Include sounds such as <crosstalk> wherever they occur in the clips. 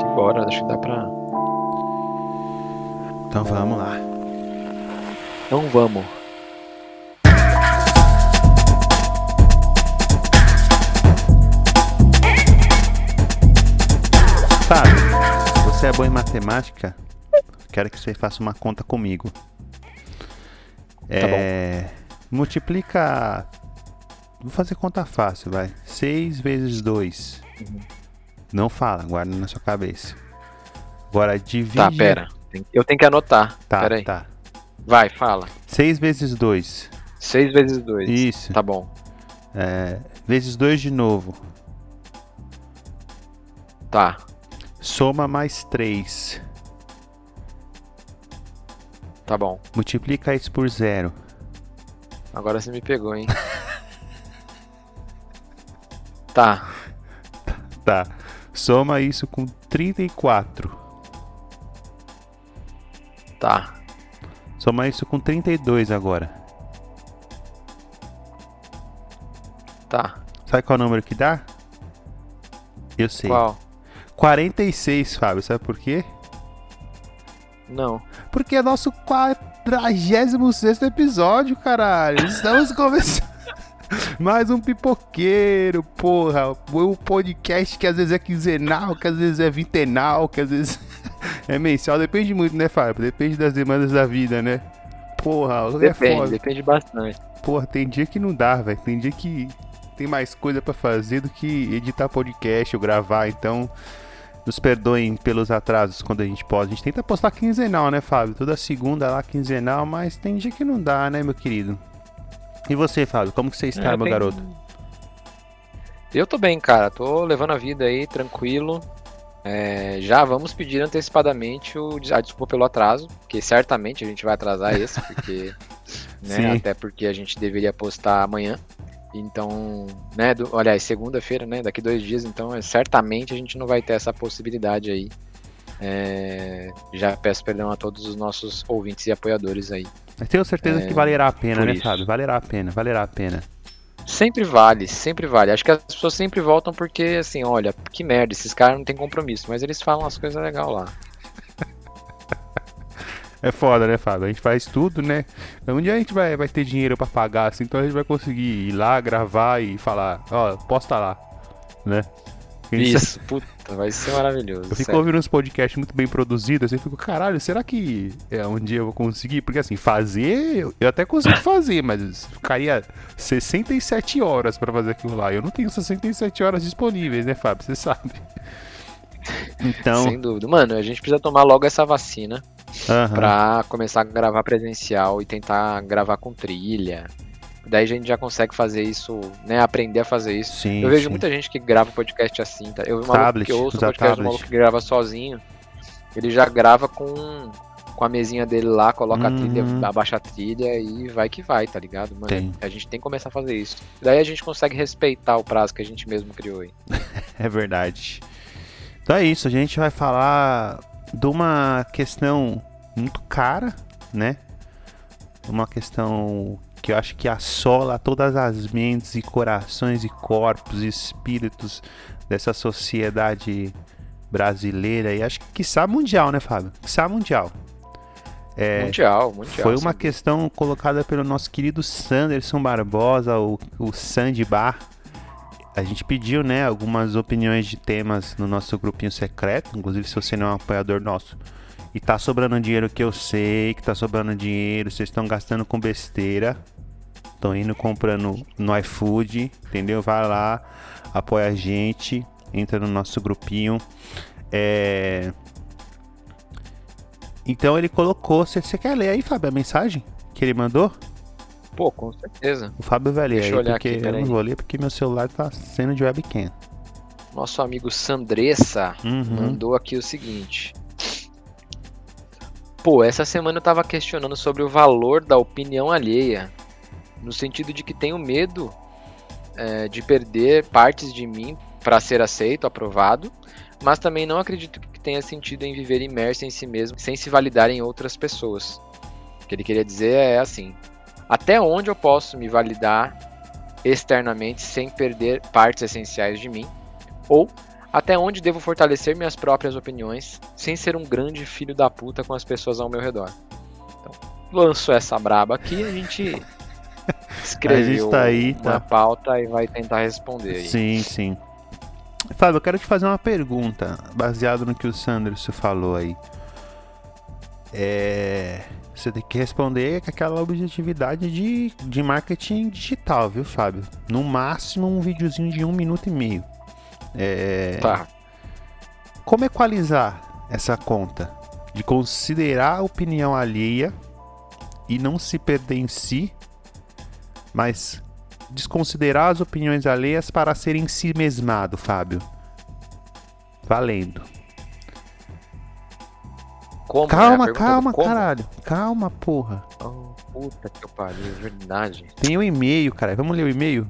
Simbora, acho que dá pra. Então vamos lá. Então vamos. Se você é bom em matemática, quero que você faça uma conta comigo. É, multiplica. Vou fazer conta fácil, vai. 6 vezes 2. Não fala, guarda na sua cabeça. Agora divide. Tá, pera. Eu tenho que anotar. Tá, pera aí. tá. Vai, fala. 6 vezes 2. 6 vezes 2. Isso. Tá bom. É, vezes 2 de novo. Tá. Soma mais 3. Tá bom. Multiplica isso por zero. Agora você me pegou, hein? <laughs> tá. Tá. Soma isso com 34. Tá. Soma isso com 32 agora. Tá. Sabe qual é o número que dá? Eu sei. Qual? 46, Fábio. Sabe por quê? Não. Porque é nosso 46 episódio, caralho. Estamos <laughs> começando. Mais um pipoqueiro, porra. Um podcast que às vezes é quinzenal, que às vezes é vintenal, que às vezes <laughs> é mensal. Depende muito, né, Fábio? Depende das demandas da vida, né? Porra, é Depende, foda. depende bastante. Porra, tem dia que não dá, velho. Tem dia que tem mais coisa pra fazer do que editar podcast ou gravar, então nos perdoem pelos atrasos quando a gente pode. A gente tenta postar quinzenal, né, Fábio? Toda segunda lá quinzenal, mas tem dia que não dá, né, meu querido? E você, Fábio, como que você está, É, meu garoto? Eu tô bem, cara. Tô levando a vida aí, tranquilo. É, já vamos pedir antecipadamente o, a desculpa pelo atraso, porque certamente a gente vai atrasar esse, <laughs> porque. né, até porque a gente deveria postar amanhã. Então, né, do, aliás, segunda-feira, né, daqui dois dias, então é, certamente a gente não vai ter essa possibilidade aí. É, já peço perdão a todos os nossos ouvintes e apoiadores aí. Mas tenho certeza É, que valerá a pena, né, isso. Fábio? Valerá a pena, valerá a pena. Sempre vale, sempre vale. Acho que as pessoas sempre voltam porque, assim, olha, que merda, esses caras não têm compromisso, mas eles falam as coisas legais lá. <laughs> É foda, né, Fábio? A gente faz tudo, né? Um dia a gente vai, vai ter dinheiro pra pagar, assim, então a gente vai conseguir ir lá, gravar e falar, ó, posta lá, né? Isso, puta, vai ser maravilhoso. Eu fico sério. ouvindo uns podcasts muito bem produzidos, assim, eu fico, caralho, será que é, um dia eu vou conseguir? Porque assim, fazer, eu, eu até consigo fazer, mas ficaria 67 horas pra fazer aquilo lá. Eu não tenho 67 horas disponíveis, né, Fábio? Você sabe. Então, Sem dúvida. Mano, a gente precisa tomar logo essa vacina aham, pra começar a gravar presencial e tentar gravar com trilha. Daí a gente já consegue fazer isso, né? Aprender a fazer isso. sim, eu vejo sim. muita gente que grava podcast assim, tá? Eu vi um maluco Tablet, que ouço podcast do maluco que grava sozinho. Ele já grava com, com a mesinha dele lá, coloca a trilha, Uhum. abaixa a trilha e vai que vai, tá ligado? Mano, Tem. a gente tem que começar a fazer isso. Daí a gente consegue respeitar o prazo que a gente mesmo criou aí. <laughs> É verdade. Então é isso, a gente vai falar de uma questão muito cara, né? Uma questão que eu acho que assola todas as mentes e corações e corpos e espíritos dessa sociedade brasileira e acho que quiçá mundial, né, Fábio? Quiçá mundial. É, mundial, mundial. foi uma sem questão colocada pelo nosso querido Sanderson Barbosa, o, o Sandy Bar. A gente pediu, né, algumas opiniões de temas no nosso grupinho secreto. Inclusive, se você não é um apoiador nosso e tá sobrando dinheiro que eu sei que tá sobrando dinheiro, vocês estão gastando com besteira. Estão indo comprando no iFood, entendeu? Vai lá, apoia a gente, entra no nosso grupinho. É... Então ele colocou. Você quer ler aí, Fábio, a mensagem que ele mandou? Pô, com certeza. O Fábio vai ler Deixa aí, eu olhar porque aqui, eu não vou ler porque meu celular tá sendo de webcam. Nosso amigo Sandressa Uhum. mandou aqui o seguinte. Pô, essa semana eu tava questionando sobre o valor da opinião alheia. No sentido de que tenho medo é, de perder partes de mim para ser aceito, aprovado, mas também não acredito que tenha sentido em viver imerso em si mesmo sem se validar em outras pessoas. O que ele queria dizer é assim: até onde eu posso me validar externamente sem perder partes essenciais de mim? Ou Até onde devo fortalecer minhas próprias opiniões sem ser um grande filho da puta com as pessoas ao meu redor? Então, lanço essa braba aqui, a gente <laughs> escreveu A tá aí, na tá. pauta e vai tentar responder aí. Sim, sim. Fábio, eu quero te fazer uma pergunta, baseado no que o Sanderson falou aí. É. Você tem que responder com aquela objetividade de, de marketing digital, viu, Fábio? No máximo um videozinho de um minuto e meio. É. Tá. Como equalizar essa conta? De considerar a opinião alheia e não se perder em si, mas desconsiderar as opiniões alheias para ser em si mesmado, Fábio. Valendo. Como, né? Calma, pergunta calma, como? caralho. Calma, porra. Oh, puta que pariu, é verdade. Tem o e-mail, cara. Vamos ler o e-mail?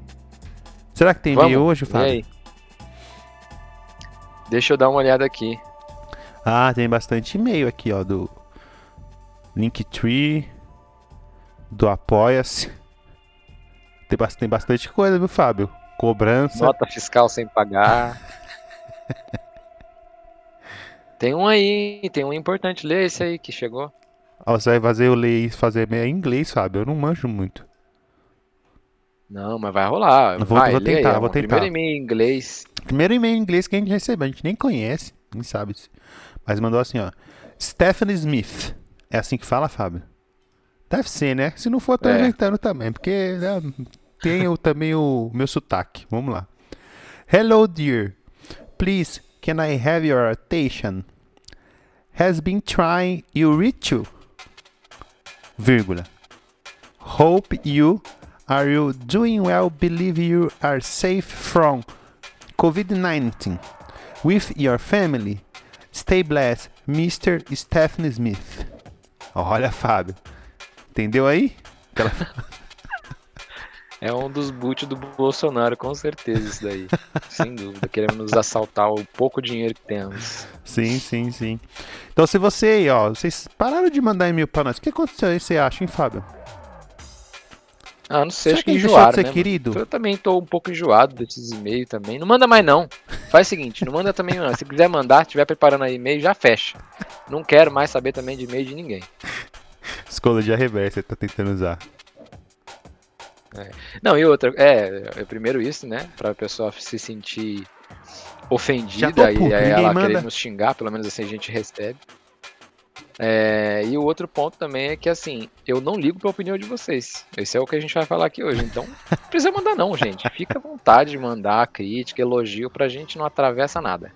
Será que tem e-mail hoje, Fábio? Deixa eu dar uma olhada aqui. Ah, tem bastante e-mail aqui, ó, do Linktree, do Apoia-se. Tem, tem bastante coisa, viu, Fábio? Cobrança. Nota fiscal sem pagar. <laughs> tem um aí, tem um importante. Lê esse aí que chegou. Ó, você vai fazer eu ler e fazer em inglês, Fábio? Eu não manjo muito. Não, mas vai rolar. Vou- vai, vou lê aí, tentar, ó. vou tentar. Primeiro e-mail em inglês. Primeiro e-mail em inglês que a gente recebeu, a gente nem conhece, nem sabe. Mas mandou assim, ó. Stephanie Smith. É assim que fala, Fábio? Deve ser, né? Se não for, eu tô É. inventando também, porque né, tem também o meu sotaque. Vamos lá. Hello, dear. Please, can I have your attention? Has been trying you reach you? Vírgula. Hope you are you doing well. Believe you are safe from COVID-19 with your family. Stay blessed, Mr. Stephen Smith. Olha, Fábio. Entendeu aí? <laughs> <laughs> É um dos boot do Bolsonaro, com certeza, isso daí. Sem dúvida. Querendo nos assaltar o pouco dinheiro que temos. Sim, sim, sim. Então, se você aí, ó, vocês pararam de mandar e-mail pra nós, o que aconteceu aí, você acha, hein, Fábio? Ah, não sei, Será acho que de enjoaram, ser né, querido? Eu também tô um pouco enjoado desses e-mails também. Não manda mais não. Faz o seguinte, não manda também não. Se quiser mandar, estiver preparando aí e-mail, já fecha. Não quero mais saber também de e-mail de ninguém. Psicologia reversa, tá tentando usar. Não, e outra, é, é primeiro isso, né? Pra pessoa se sentir ofendida e puto, aí ela manda. querer nos xingar, pelo menos assim a gente recebe. É, e o outro ponto também é que assim, eu não ligo pra opinião de vocês. Esse é o que a gente vai falar aqui hoje. Então, não precisa mandar não, gente. Fica à vontade de mandar crítica, elogio, pra gente não atravessa nada.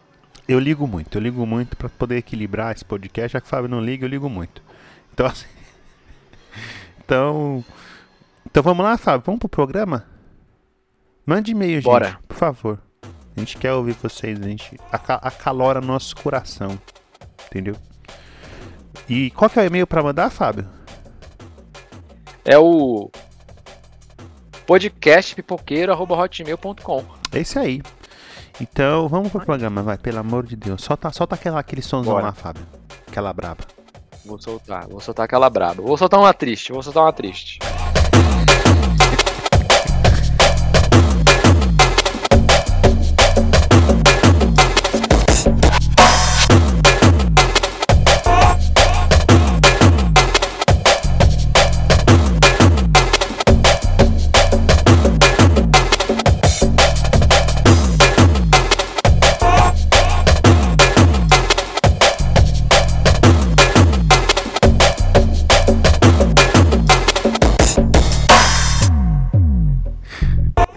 Eu ligo muito, eu ligo muito pra poder equilibrar esse podcast, já que o Fábio não liga, eu ligo muito. Então, assim... <laughs> Então... Então vamos lá, Fábio, vamos pro programa? Mande e-mail, gente, Bora. por favor. A gente quer ouvir vocês, a gente aca- acalora nosso coração, entendeu? E qual que é o e-mail pra mandar, Fábio? É o podcastpipoqueiro.hotmail.com É esse aí. Então, vamos pro programa, vai, pelo amor de Deus. Solta, solta aquela, aquele somzão Bora. lá, Fábio. Aquela braba. Vou soltar, vou soltar aquela braba. Vou soltar uma triste, vou soltar uma triste.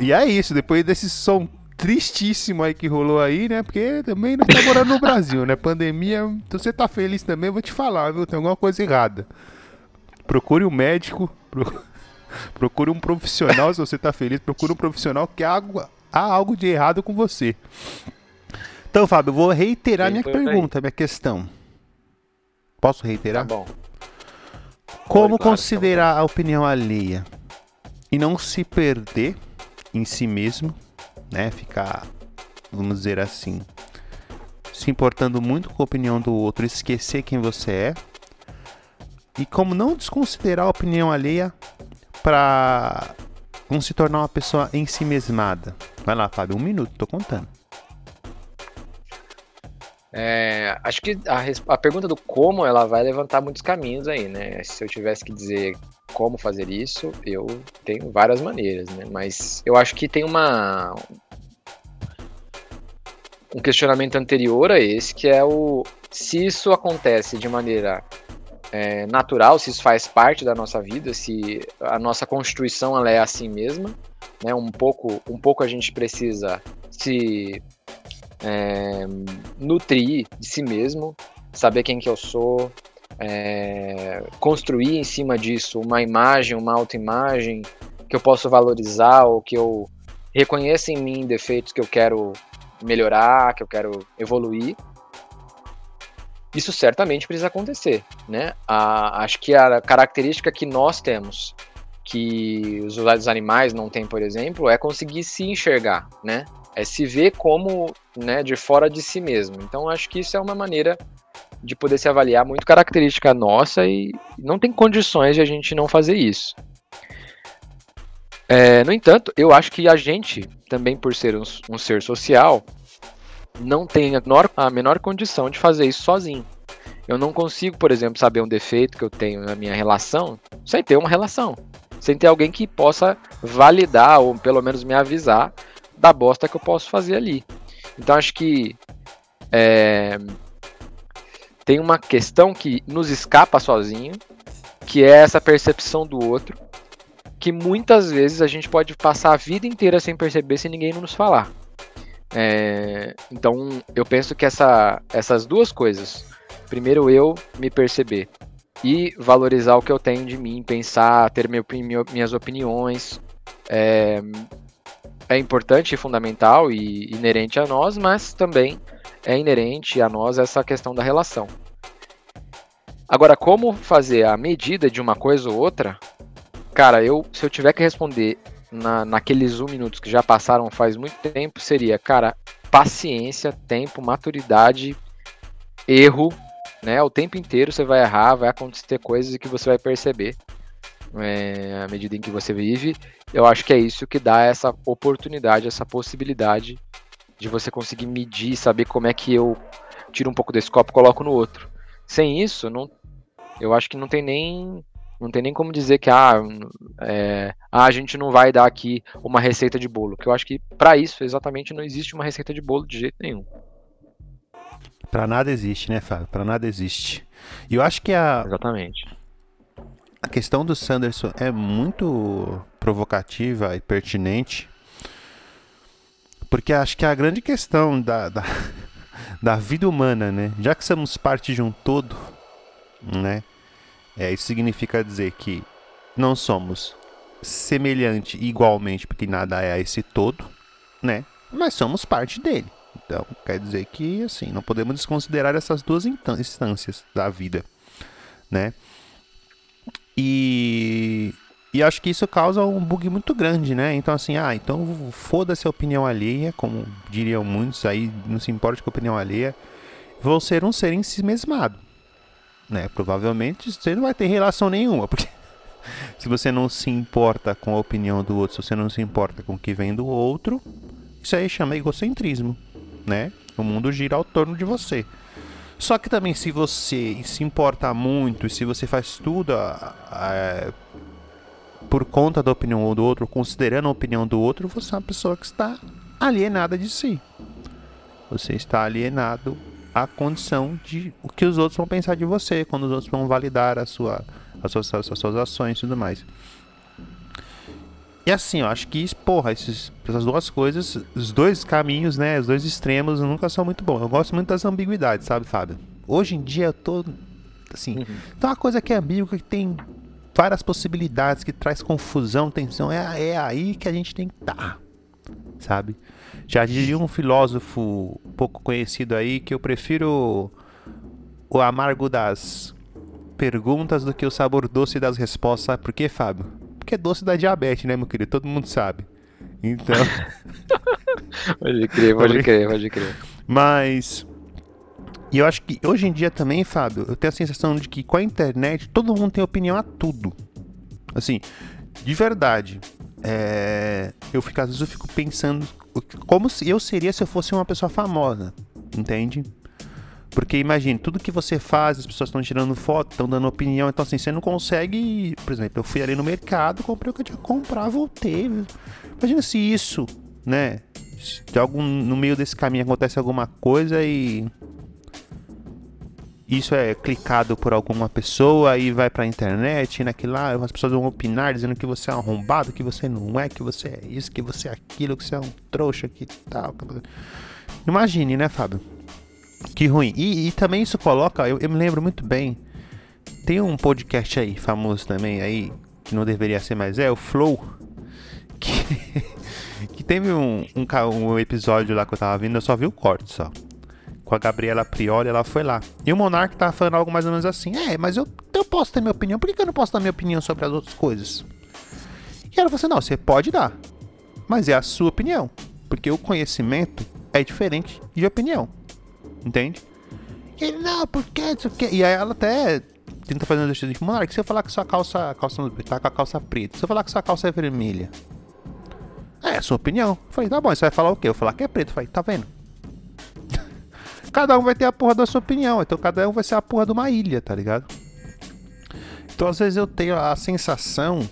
E é isso, depois desse som tristíssimo aí que rolou aí, né? Porque também nós estamos morando no <laughs> Brasil, né? Pandemia, se você tá feliz também, eu vou te falar, viu? Tem alguma coisa errada. Procure um médico, pro- <laughs> procure um profissional, se você tá feliz, procure um profissional que há algo, há algo de errado com você. Então, Fábio, eu vou reiterar Sim, minha pergunta, minha questão. Posso Tá reiterar? bom. Como claro, considerar a opinião alheia e não se perder em si mesmo, né? Ficar, vamos dizer assim, se importando muito com a opinião do outro, esquecer quem você é. E como não desconsiderar a opinião alheia para não se tornar uma pessoa em si mesmada. Vai lá, Fábio, um minuto, tô contando. É, acho que a, a, pergunta do como ela vai levantar muitos caminhos aí, né? Se eu tivesse que dizer como fazer isso, eu tenho várias maneiras, né? Mas eu acho que tem uma um questionamento anterior a esse, que é o se isso acontece de maneira é, natural, se isso faz parte da nossa vida, se a nossa constituição ela é assim mesma, né? Um pouco, um pouco a gente precisa se é, nutrir de si mesmo, saber quem que eu sou, é, construir em cima disso uma imagem, uma autoimagem que eu posso valorizar ou que eu reconheça em mim defeitos que eu quero melhorar, que eu quero evoluir. Isso certamente precisa acontecer, né? A, acho que a característica que nós temos, que os animais não têm, por exemplo, é conseguir se enxergar, né? É se ver como, né, de fora de si mesmo. Então acho que isso é uma maneira de poder se avaliar muito característica nossa e não tem condições de a gente não fazer isso. É, no entanto, eu acho que a gente, também por ser um, um ser social, não tem a menor, a menor condição de fazer isso sozinho. Eu não consigo, por exemplo, saber um defeito que eu tenho na minha relação sem ter uma relação. Sem ter alguém que possa validar ou pelo menos me avisar da bosta que eu posso fazer ali. Então acho que é, tem uma questão que nos escapa sozinho, que é essa percepção do outro, que muitas vezes a gente pode passar a vida inteira sem perceber se ninguém nos falar. É, então eu penso que essa, essas duas coisas, primeiro eu me perceber e valorizar o que eu tenho de mim, pensar, ter meu, minhas opiniões, é, é importante e fundamental e inerente a nós, mas também é inerente a nós essa questão da relação. Agora, como fazer a medida de uma coisa ou outra? Cara, eu se eu tiver que responder na, naqueles um minutos que já passaram faz muito tempo, seria, cara, paciência, tempo, maturidade, erro, né? O tempo inteiro você vai errar, vai acontecer coisas que você vai perceber é, à medida em que você vive. Eu acho que é isso que dá essa oportunidade, essa possibilidade de você conseguir medir, saber como é que eu tiro um pouco desse copo e coloco no outro. Sem isso, não, eu acho que não tem nem não tem nem como dizer que ah, é, ah, a gente não vai dar aqui uma receita de bolo, que eu acho que para isso exatamente não existe uma receita de bolo de jeito nenhum. Para nada existe, né, Fábio? Para nada existe. E eu acho que a Exatamente. A questão do Sanderson é muito provocativa e pertinente, porque acho que a grande questão da, da, <laughs> da vida humana, né? Já que somos parte de um todo, né? É, isso significa dizer que não somos semelhante igualmente, porque nada é a esse todo, né? Mas somos parte dele. Então, quer dizer que, assim, não podemos desconsiderar essas duas instâncias da vida, né? E, e acho que isso causa um bug muito grande, né? Então, assim, ah, então foda-se a opinião alheia, como diriam muitos aí, não se importa com a opinião alheia. Vou ser um ser em si mesmado, né? Provavelmente você não vai ter relação nenhuma, porque <laughs> se você não se importa com a opinião do outro, se você não se importa com o que vem do outro, isso aí chama egocentrismo, né? O mundo gira ao torno de você. Só que também se você se importa muito e se você faz tudo a, a, por conta da opinião do outro, considerando a opinião do outro, você é uma pessoa que está alienada de si. Você está alienado à condição de o que os outros vão pensar de você, quando os outros vão validar a sua, as, suas, as suas ações e tudo mais. E assim, eu acho que, porra, esses, essas duas coisas, os dois caminhos, né? Os dois extremos nunca são muito bons. Eu gosto muito das ambiguidades, sabe, Fábio? Hoje em dia eu tô. Assim. Uhum. Então uma coisa que é ambígua, que tem várias possibilidades, que traz confusão, tensão, é, é aí que a gente tem que estar. Tá, sabe? Já dizia um filósofo pouco conhecido aí que eu prefiro o amargo das perguntas do que o sabor doce das respostas. Sabe por quê, Fábio? que é doce da diabetes, né, meu querido? Todo mundo sabe. Então. <laughs> pode crer, pode crer, pode crer. Mas. E eu acho que hoje em dia também, Fábio, eu tenho a sensação de que com a internet todo mundo tem opinião a tudo. Assim, de verdade. É, eu fico, às vezes eu fico pensando como eu seria se eu fosse uma pessoa famosa, entende? Porque imagine, tudo que você faz, as pessoas estão tirando foto, estão dando opinião, então assim, você não consegue. Por exemplo, eu fui ali no mercado, comprei o que eu tinha que comprar, voltei. Imagina se isso, né? De algum, no meio desse caminho acontece alguma coisa e isso é clicado por alguma pessoa e vai pra internet, e naquilo lá as pessoas vão opinar dizendo que você é um arrombado, que você não é, que você é isso, que você é aquilo, que você é um trouxa, que tal. Imagine, né, Fábio? Que ruim. E, e também isso coloca, eu, eu, me lembro muito bem, tem um podcast aí, famoso também, aí, que não deveria ser mais, é o Flow, que, <laughs> que teve um, um, um episódio lá que eu tava vendo, eu só vi o corte só com a Gabriela Prioli, ela foi lá. E o Monark tava falando algo mais ou menos assim: É, mas eu, eu posso ter minha opinião, por que, que eu não posso dar minha opinião sobre as outras coisas? E ela falou assim: Não, você pode dar, mas é a sua opinião, porque o conhecimento é diferente de opinião, entende? E ele, não, porque isso aqui. E aí ela até tenta fazer um exercício de Monark, se eu falar que sua calça, calça tá com a calça preta, se eu falar que sua calça é vermelha. É, sua opinião. Falei, tá bom, você vai falar o quê? Eu vou falar que é preto. Falei, tá vendo? Cada um vai ter a porra da sua opinião. Então cada um vai ser a porra de uma ilha, tá ligado? Então às vezes eu tenho a sensação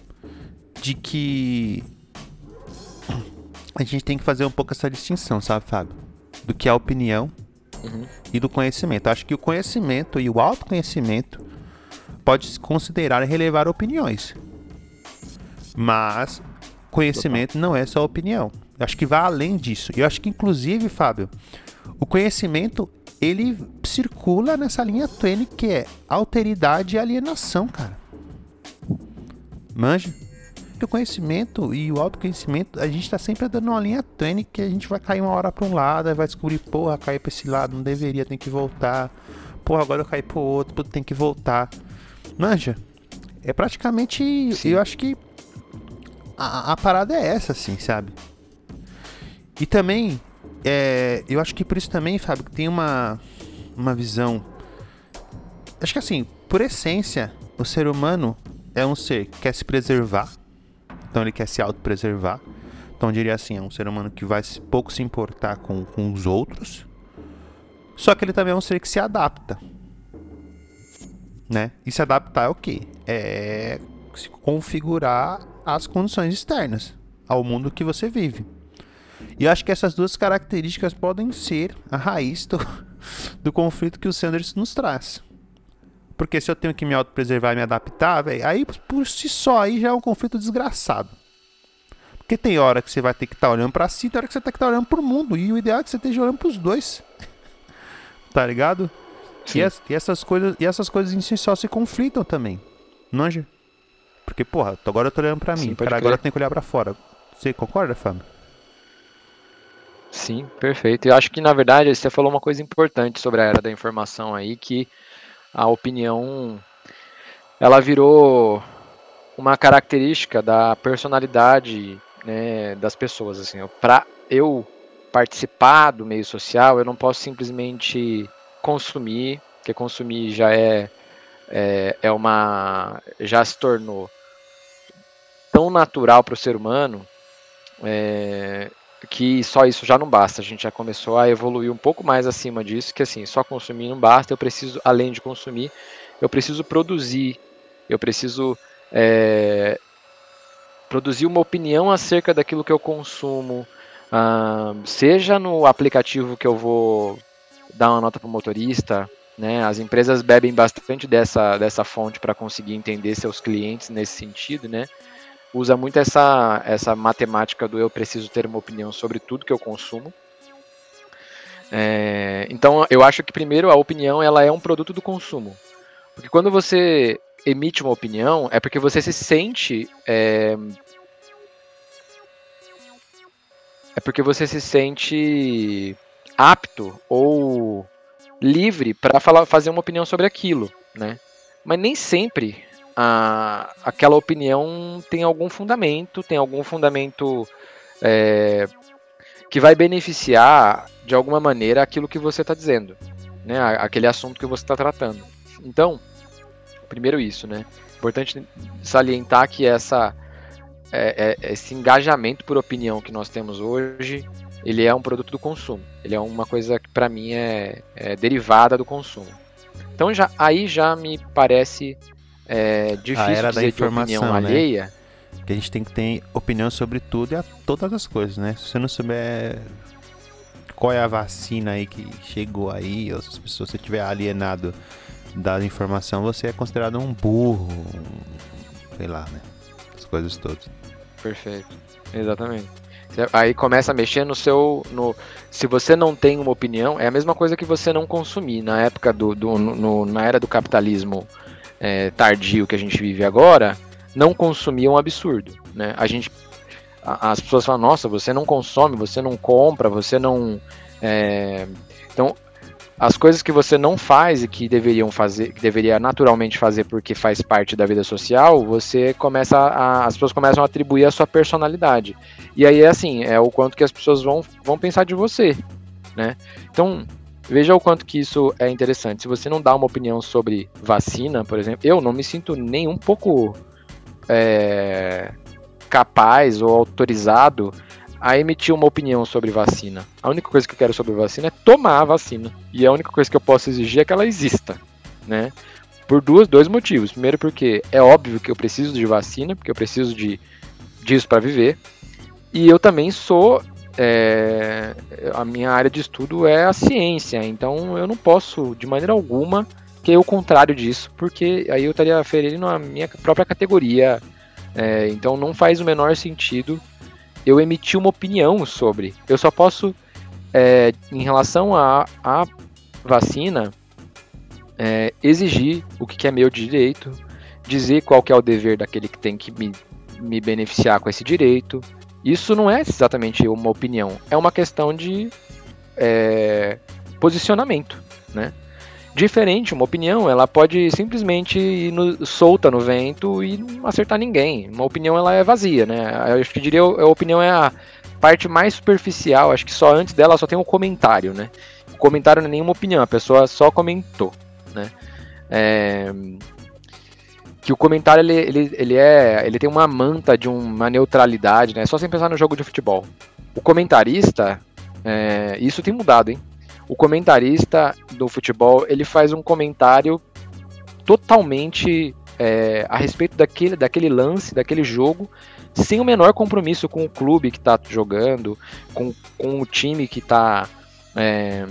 de que a gente tem que fazer um pouco essa distinção, sabe, Fábio? Do que é a opinião uhum. e do conhecimento. Acho que o conhecimento e o autoconhecimento pode se considerar e relevar opiniões. Mas conhecimento não é só opinião. Eu acho que vai além disso. Eu acho que inclusive, Fábio, o conhecimento ele circula nessa linha tênue que é alteridade e alienação, cara. Manja? o conhecimento e o autoconhecimento, a gente tá sempre dando uma linha tênue que a gente vai cair uma hora para um lado, aí vai descobrir, porra, cair para esse lado, não deveria, tem que voltar. Porra, agora eu caí pro outro, tem que voltar. Manja? É praticamente, Sim. eu acho que a, a parada é essa, assim, sabe? E também é, eu acho que por isso também, Fábio, tem uma, uma visão. Acho que assim, por essência, o ser humano é um ser que quer se preservar. Então ele quer se autopreservar. Então eu diria assim, é um ser humano que vai pouco se importar com, com os outros. Só que ele também é um ser que se adapta. Né? E se adaptar é o quê? É se configurar às condições externas, ao mundo que você vive. E acho que essas duas características podem ser a raiz do, <laughs> do conflito que o Sanders nos traz. Porque se eu tenho que me autopreservar e me adaptar, véio, aí por si só aí já é um conflito desgraçado. Porque tem hora que você vai ter que estar tá olhando para si, tem hora que você tem que estar tá olhando para o mundo. E o ideal é que você esteja olhando para os dois. <laughs> tá ligado? E, as, e, essas coisas, e essas coisas em si só se conflitam também. Manja? Porque, porra, agora eu tô olhando pra mim. Sim, cara, agora eu tenho que olhar pra fora. Você concorda, Fábio? Sim, perfeito. Eu acho que, na verdade, você falou uma coisa importante sobre a era da informação aí, que a opinião ela virou uma característica da personalidade né, das pessoas. Assim, para eu participar do meio social, eu não posso simplesmente consumir, porque consumir já é, é, é uma. já se tornou tão natural para o ser humano é, que só isso já não basta. A gente já começou a evoluir um pouco mais acima disso, que assim, só consumir não basta. Eu preciso, além de consumir, eu preciso produzir. Eu preciso é, produzir uma opinião acerca daquilo que eu consumo, ah, seja no aplicativo que eu vou dar uma nota para o motorista. Né, as empresas bebem bastante dessa, dessa fonte para conseguir entender seus clientes nesse sentido, né? Usa muito essa, essa matemática do eu preciso ter uma opinião sobre tudo que eu consumo. É, então, eu acho que primeiro a opinião ela é um produto do consumo, porque quando você emite uma opinião é porque você se sente é, é porque você se sente apto ou livre para fazer uma opinião sobre aquilo, né? Mas nem sempre a, aquela opinião tem algum fundamento, tem algum fundamento é, que vai beneficiar de alguma maneira aquilo que você está dizendo, né? Aquele assunto que você está tratando. Então, primeiro isso, né? Importante salientar que essa é, é, esse engajamento por opinião que nós temos hoje, ele é um produto do consumo. Ele é uma coisa que para mim é, é, derivada do consumo. Então já aí já me parece é, difícil a era da informação, né? alheia. Que a gente tem que ter opinião sobre tudo e a todas as coisas, né? Se você não souber qual é a vacina aí que chegou aí, ou se você tiver alienado da informação, você é considerado um burro, um- sei lá, né? As coisas todas. Perfeito. Exatamente. Aí começa a mexer no seu. No, se você não tem uma opinião, é a mesma coisa que você não consumir. Na época do. do- no- na era do capitalismo é, tardio que a gente vive agora, não consumir é um absurdo. Né? A gente. a- As pessoas falam, nossa, você não consome, você não compra, você não. é, Então, as coisas que você não faz e que deveriam fazer, que deveria naturalmente fazer porque faz parte da vida social, você começa a, as pessoas começam a atribuir a sua personalidade. E aí é assim, é o quanto que as pessoas vão, vão pensar de você, né? Então, veja o quanto que isso é interessante. Se você não dá uma opinião sobre vacina, por exemplo, eu não me sinto nem um pouco é, capaz ou autorizado a emitir uma opinião sobre vacina. A única coisa que eu quero sobre vacina é tomar a vacina. E a única coisa que eu posso exigir é que ela exista, né? Por duas, dois motivos. Primeiro, porque é óbvio que eu preciso de vacina, porque eu preciso de disso para viver. E eu também sou. É, a minha área de estudo é a ciência, então eu não posso, de maneira alguma, querer o contrário disso, porque aí eu estaria ferindo a minha própria categoria. é, então não faz o menor sentido eu emitir uma opinião sobre. Eu só posso, é, em relação à a, vacina, é, exigir o que que é meu direito, dizer qual que é o dever daquele que tem que me, me beneficiar com esse direito. Isso não é exatamente uma opinião, é uma questão de é, posicionamento, né? Diferente, uma opinião, ela pode simplesmente ir no- solta no vento e não acertar ninguém. Uma opinião, ela é vazia, né? Eu acho que diria, a opinião é a parte mais superficial, acho que só antes dela só tem um comentário, né? O comentário não é nenhuma opinião, a pessoa só comentou, né? É, que o comentário ele, ele, ele é ele tem uma manta de uma neutralidade, né? Só sem pensar no jogo de futebol. O comentarista, é, isso tem mudado, hein? O comentarista do futebol ele faz um comentário totalmente é, a respeito daquele, daquele lance, daquele jogo, sem o menor compromisso com o clube que está jogando, com, com o time que está é,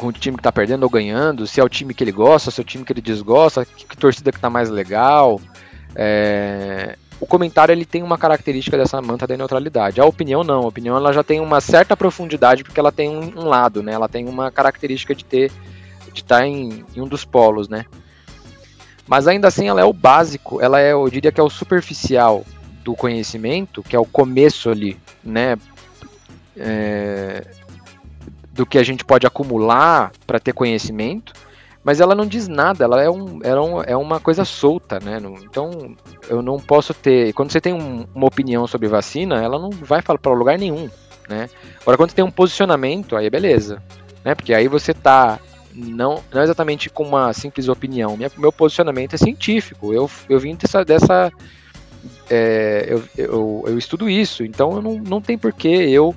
com o time que tá perdendo ou ganhando, se é o time que ele gosta, se é o time que ele desgosta, que, que torcida que tá mais legal. É, O comentário ele tem uma característica dessa manta da neutralidade. A opinião não, a opinião ela já tem uma certa profundidade porque ela tem um, um lado, né? Ela tem uma característica de ter de estar em, em um dos polos, né? Mas ainda assim ela é o básico, ela é, eu diria que é o superficial do conhecimento, que é o começo ali, né? É, do que a gente pode acumular para ter conhecimento, mas ela não diz nada, ela é, um, ela é, é uma coisa solta, né? Então eu não posso ter. Quando você tem um- uma opinião sobre vacina, ela não vai falar para lugar nenhum, né? Agora quando você tem um posicionamento, aí beleza, né? Porque aí você tá não, não exatamente com uma simples opinião. Minha, meu posicionamento é científico. Eu, eu vim dessa. dessa é, eu, eu, eu estudo isso, então eu não, não tem porquê eu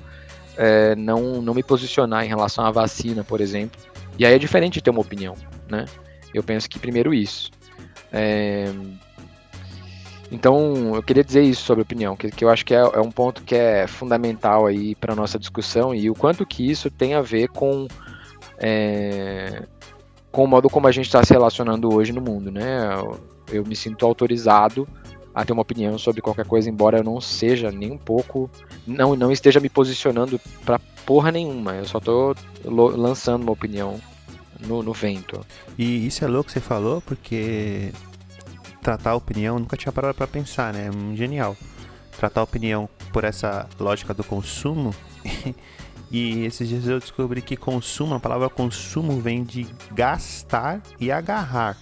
é, não, não me posicionar em relação à vacina, por exemplo. E aí é diferente de ter uma opinião, né? Eu penso que primeiro isso. É, Então, eu queria dizer isso sobre opinião, que, que eu acho que é, é um ponto que é fundamental aí para nossa discussão e o quanto que isso tem a ver com é, com o modo como a gente está se relacionando hoje no mundo, né? Eu, eu me sinto autorizado a ter uma opinião sobre qualquer coisa, embora eu não seja nem um pouco, não, não esteja me posicionando pra porra nenhuma. Eu só tô lançando uma opinião no, no vento. E isso é louco que você falou, porque tratar a opinião, nunca tinha parado pra pensar, né? Hum, Genial. Tratar a opinião por essa lógica do consumo. <laughs> e esses dias eu descobri que consumo, a palavra consumo vem de gastar e agarrar.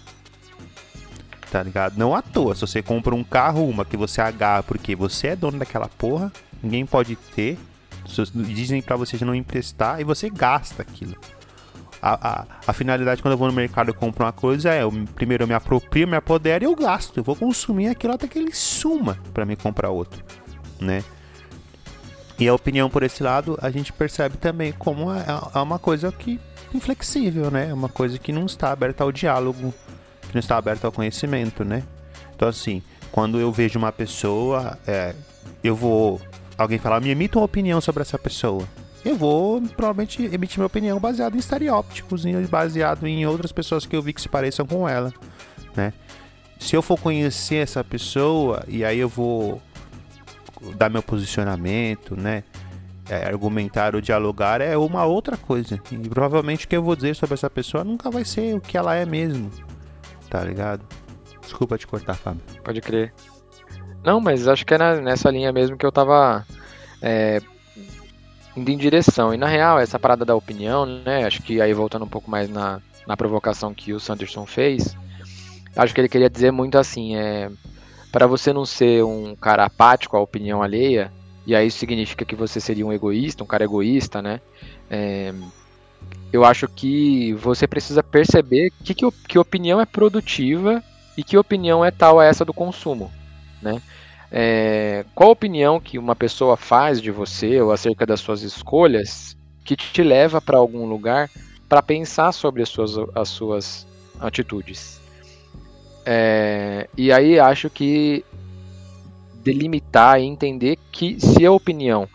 Tá ligado? Não à toa, se você compra um carro, uma que você agarra porque você é dono daquela porra, ninguém pode ter. Dizem pra você não emprestar e você gasta aquilo. A, a, a finalidade quando eu vou no mercado e compro uma coisa é, eu, primeiro eu me aproprio, me apodero e eu gasto. Eu vou consumir aquilo até que ele suma para me comprar outro, né? E a opinião por esse lado, a gente percebe também como é, é uma coisa que inflexível, né? É uma coisa que não está aberta ao diálogo, não está aberta ao conhecimento, né? Então, assim, quando eu vejo uma pessoa, é, eu vou. Alguém falar, me emita uma opinião sobre essa pessoa. Eu vou provavelmente emitir minha opinião baseado em estereótipos, baseado em outras pessoas que eu vi que se pareçam com ela, né? Se eu for conhecer essa pessoa e aí eu vou dar meu posicionamento, né? É, argumentar ou dialogar é uma outra coisa. E provavelmente o que eu vou dizer sobre essa pessoa nunca vai ser o que ela é mesmo. Tá ligado? Desculpa te cortar, Fábio. Pode crer. Não, mas acho que é nessa linha mesmo que eu tava é, indo em direção. E na real, essa parada da opinião, né? Acho que aí voltando um pouco mais na, na provocação que o Sanderson fez, acho que ele queria dizer muito assim, é para você não ser um cara apático à opinião alheia, e aí isso significa que você seria um egoísta, um cara egoísta, né? É, eu acho que você precisa perceber que, que, que opinião é produtiva e que opinião é tal a essa do consumo, né? É, qual opinião que uma pessoa faz de você ou acerca das suas escolhas que te leva para algum lugar para pensar sobre as suas, as suas atitudes? É, e aí acho que delimitar e entender que se a opinião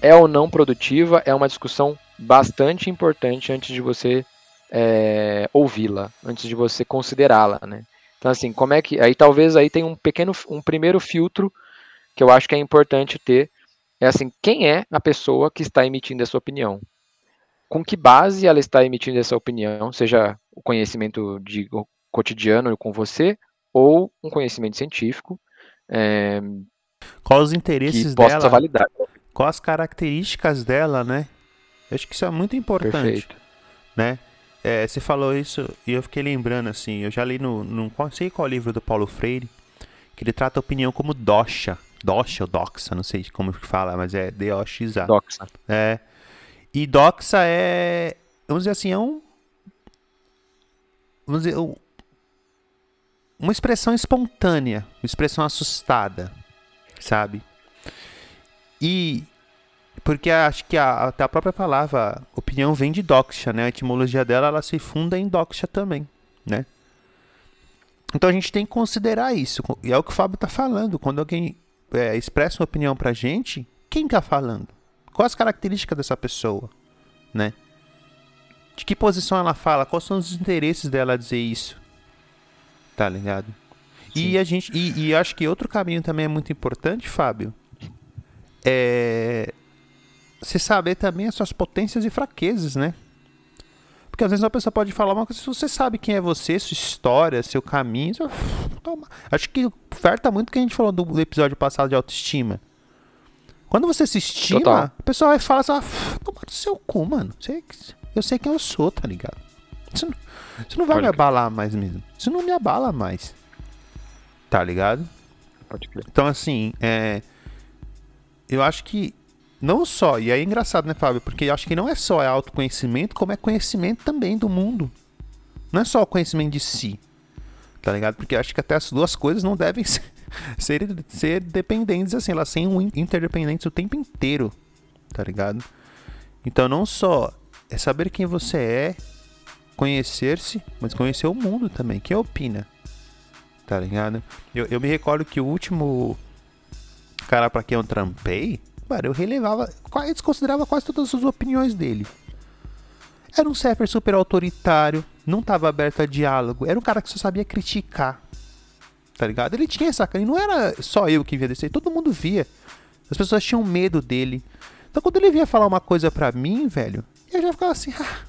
é ou não produtiva é uma discussão bastante importante antes de você é, ouvi-la, antes de você considerá-la, né? Então assim, como é que aí talvez aí tem um pequeno, um primeiro filtro que eu acho que é importante ter é assim, quem é a pessoa que está emitindo essa opinião? Com que base ela está emitindo essa opinião, seja o conhecimento de cotidiano com você ou um conhecimento científico. É, Quais os interesses dela? Validar. Quais as características dela, né? Eu acho que isso é muito importante. Perfeito. Né? É, você falou isso e eu fiquei lembrando assim. Eu já li no, não sei qual livro do Paulo Freire que ele trata a opinião como doxa, doxa ou doxa, não sei como que fala, mas é D-O-X-A. Doxa. É. E doxa é, vamos dizer assim, é um vamos dizer, uma expressão espontânea, uma expressão assustada, sabe? E porque acho que a, até a própria palavra opinião vem de doxa, né? A etimologia dela ela se funda em doxa também, né? Então a gente tem que considerar isso. E é o que o Fábio está falando. Quando alguém é, expressa uma opinião pra gente, quem está falando? Quais as características dessa pessoa, né? De que posição ela fala? Quais são os interesses dela a dizer isso? Tá ligado? Sim. E a gente. E, e acho que outro caminho também é muito importante, Fábio. É. Você saber também as suas potências e fraquezas, né? Porque às vezes uma pessoa pode falar uma coisa, se você sabe quem é você, sua história, seu caminho. Você... Acho que oferta muito o que a gente falou do, do, episódio passado de autoestima. Quando você se estima, Total. a pessoa vai falar assim, ah, toma no seu cu, mano. Eu sei quem eu sou, tá ligado? Isso não, isso não vai Pode me abalar mais mesmo. Isso não me abala mais. Tá ligado? Pode crer. Então, assim, é. Eu acho que. Não só, e aí é engraçado, né, Fábio? Porque eu acho que não é só é autoconhecimento, como é conhecimento também do mundo. Não é só o conhecimento de si. Tá ligado? Porque eu acho que até as duas coisas não devem <laughs> ser, ser, ser dependentes, assim, elas são interdependentes o tempo inteiro. Tá ligado? Então, não só é saber quem você é, conhecer-se, mas conhecer o mundo também. Quem opina? Tá ligado? Eu, eu me recordo que o último cara para quem eu trampei, cara, eu relevava, eu desconsiderava quase todas as opiniões dele. Era um surfer super autoritário, não tava aberto a diálogo, era um cara que só sabia criticar. Tá ligado? Ele tinha essa cara, e não era só eu que via desse, todo mundo via. As pessoas tinham medo dele. Então quando ele vinha falar uma coisa pra mim, velho, eu já ficava assim, <laughs> ah,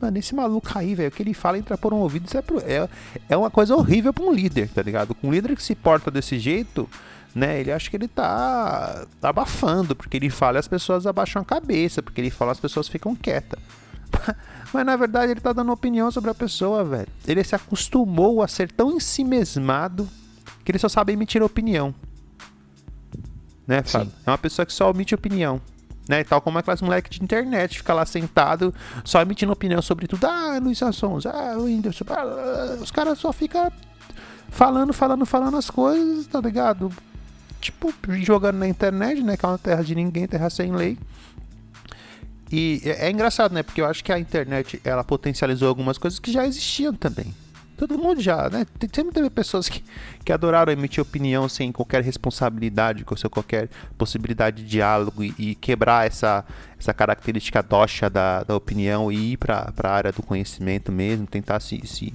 Mano, esse maluco aí, velho, o que ele fala entra por um ouvido, isso é, pro, é, é uma coisa horrível pra um líder, tá ligado? Com um líder que se porta desse jeito, né? Ele acha que ele tá, tá abafando, porque ele fala e as pessoas abaixam a cabeça, porque ele fala e as pessoas ficam quietas. <laughs> Mas na verdade ele tá dando opinião sobre a pessoa, velho. Ele se acostumou a ser tão ensimesmado que ele só sabe emitir opinião. Né, Fábio? É uma pessoa que só omite opinião né? Tal como aquelas moleques de internet, fica lá sentado, só emitindo opinião sobre tudo. Ah, Luiz Assons, ah, o Whindersson, ah, os caras só ficam falando, falando, falando as coisas, tá ligado? Tipo, jogando na internet, né? Que é uma terra de ninguém, terra sem lei. E é, é engraçado, né? Porque eu acho que a internet, ela potencializou algumas coisas que já existiam também. Todo mundo já, né? Sempre teve pessoas que, que adoraram emitir opinião sem qualquer responsabilidade, com qualquer possibilidade de diálogo e, e, quebrar essa, essa característica doxa da, da opinião e ir para a área do conhecimento mesmo, tentar se, se,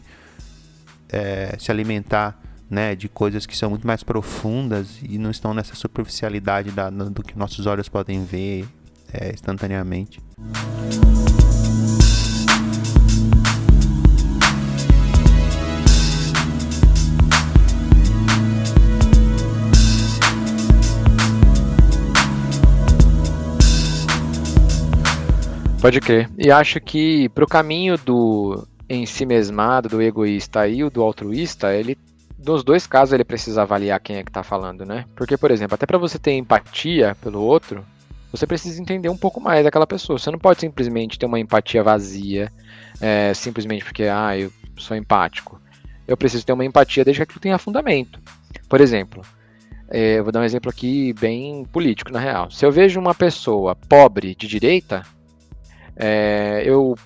é, se alimentar né, de coisas que são muito mais profundas e não estão nessa superficialidade da, do que nossos olhos podem ver é, instantaneamente. Pode crer. E acho que pro caminho do em si mesmado, do egoísta e o do altruísta, ele nos dois casos ele precisa avaliar quem é que tá falando, né? Porque, por exemplo, até para você ter empatia pelo outro, você precisa entender um pouco mais daquela pessoa. Você não pode simplesmente ter uma empatia vazia, é, simplesmente porque, ah, eu sou empático. Eu preciso ter uma empatia desde que aquilo tenha fundamento. Por exemplo, é, eu vou dar um exemplo aqui bem político, na real. Se eu vejo uma pessoa pobre de direita, é, eu,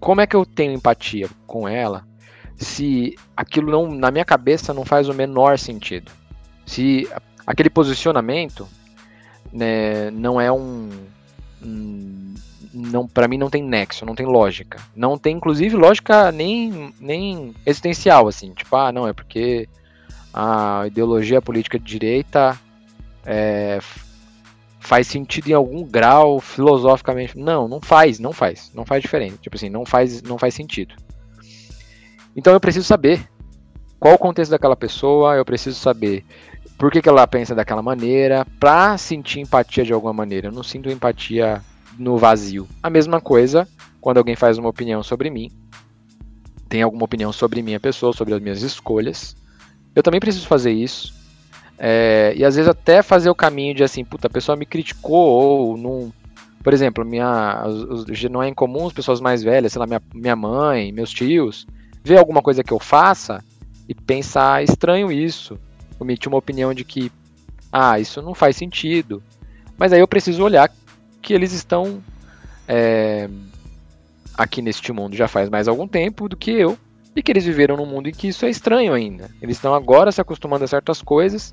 como é que eu tenho empatia com ela se aquilo não, na minha cabeça não faz o menor sentido? Se aquele posicionamento né, não é um, não para mim não tem nexo, não tem lógica. Não tem inclusive lógica nem nem existencial assim, tipo, ah, não, é porque a ideologia política de direita é, faz sentido em algum grau filosoficamente. Não, não faz, não faz, não faz diferente. Tipo assim, não faz, não faz sentido. Então eu preciso saber qual o contexto daquela pessoa, eu preciso saber por que, que ela pensa daquela maneira, pra sentir empatia de alguma maneira. Eu não sinto empatia no vazio. A mesma coisa quando alguém faz uma opinião sobre mim, tem alguma opinião sobre minha pessoa, sobre as minhas escolhas. Eu também preciso fazer isso é, e às vezes até fazer o caminho de assim, puta, a pessoa me criticou ou não. Por exemplo, minha, não é incomum as pessoas mais velhas, sei lá, minha, minha mãe, meus tios, ver alguma coisa que eu faça e pensar estranho isso. Emitir uma opinião de que, ah, isso não faz sentido. Mas aí eu preciso olhar que eles estão é, aqui neste mundo já faz mais algum tempo do que eu e que eles viveram num mundo em que isso é estranho ainda. Eles estão agora se acostumando a certas coisas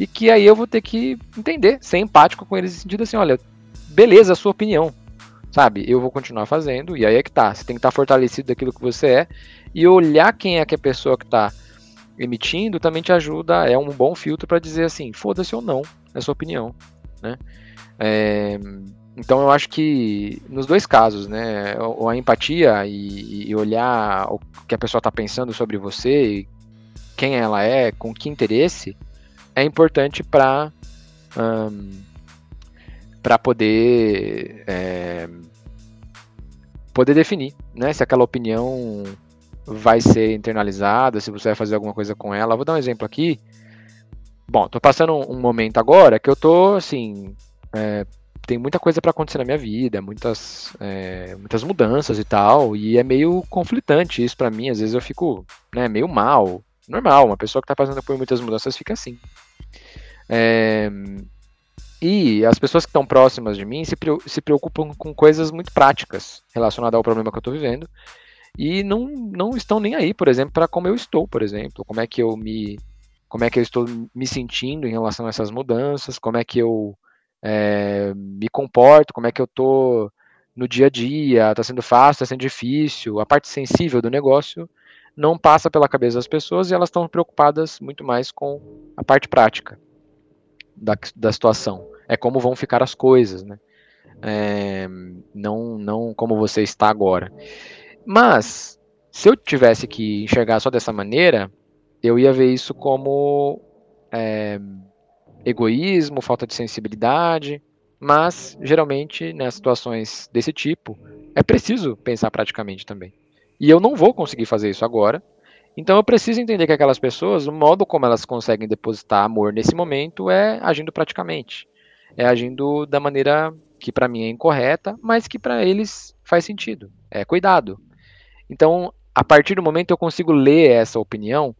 e que aí eu vou ter que entender, ser empático com eles no sentido assim, olha, beleza, a sua opinião, sabe? Eu vou continuar fazendo e aí é que tá. Você tem que estar fortalecido daquilo que você é e olhar quem é que a pessoa que está emitindo também te ajuda, é um bom filtro para dizer assim, foda-se ou não, é sua opinião, né? É, então eu acho que nos dois casos, né, a empatia e, e olhar o que a pessoa está pensando sobre você, quem ela é, com que interesse, é importante para para poder é, poder definir, né, se aquela opinião vai ser internalizada, se você vai fazer alguma coisa com ela. Vou dar um exemplo aqui. Bom, tô passando um momento agora que eu tô assim é, tem muita coisa para acontecer na minha vida, muitas, é, muitas mudanças e tal, e é meio conflitante isso para mim. Às vezes eu fico né, meio mal. Normal, uma pessoa que está passando por muitas mudanças fica assim. É, e as pessoas que estão próximas de mim se, se preocupam com coisas muito práticas relacionadas ao problema que eu estou vivendo e não, não estão nem aí, por exemplo, para como eu estou, por exemplo, como é que eu me como é que eu estou me sentindo em relação a essas mudanças, como é que eu é, me comporto, como é que eu tô no dia a dia, está sendo fácil, está sendo difícil, a parte sensível do negócio não passa pela cabeça das pessoas e elas estão preocupadas muito mais com a parte prática da, da situação. É como vão ficar as coisas, né? É, não, não como você está agora. Mas, se eu tivesse que enxergar só dessa maneira, eu ia ver isso como é, egoísmo, falta de sensibilidade, mas geralmente nas situações desse tipo é preciso pensar praticamente também. E eu não vou conseguir fazer isso agora. Então eu preciso entender que aquelas pessoas, o modo como elas conseguem depositar amor nesse momento é agindo praticamente. É agindo da maneira que para mim é incorreta, mas que para eles faz sentido. É cuidado. Então, a partir do momento eu consigo ler essa opinião,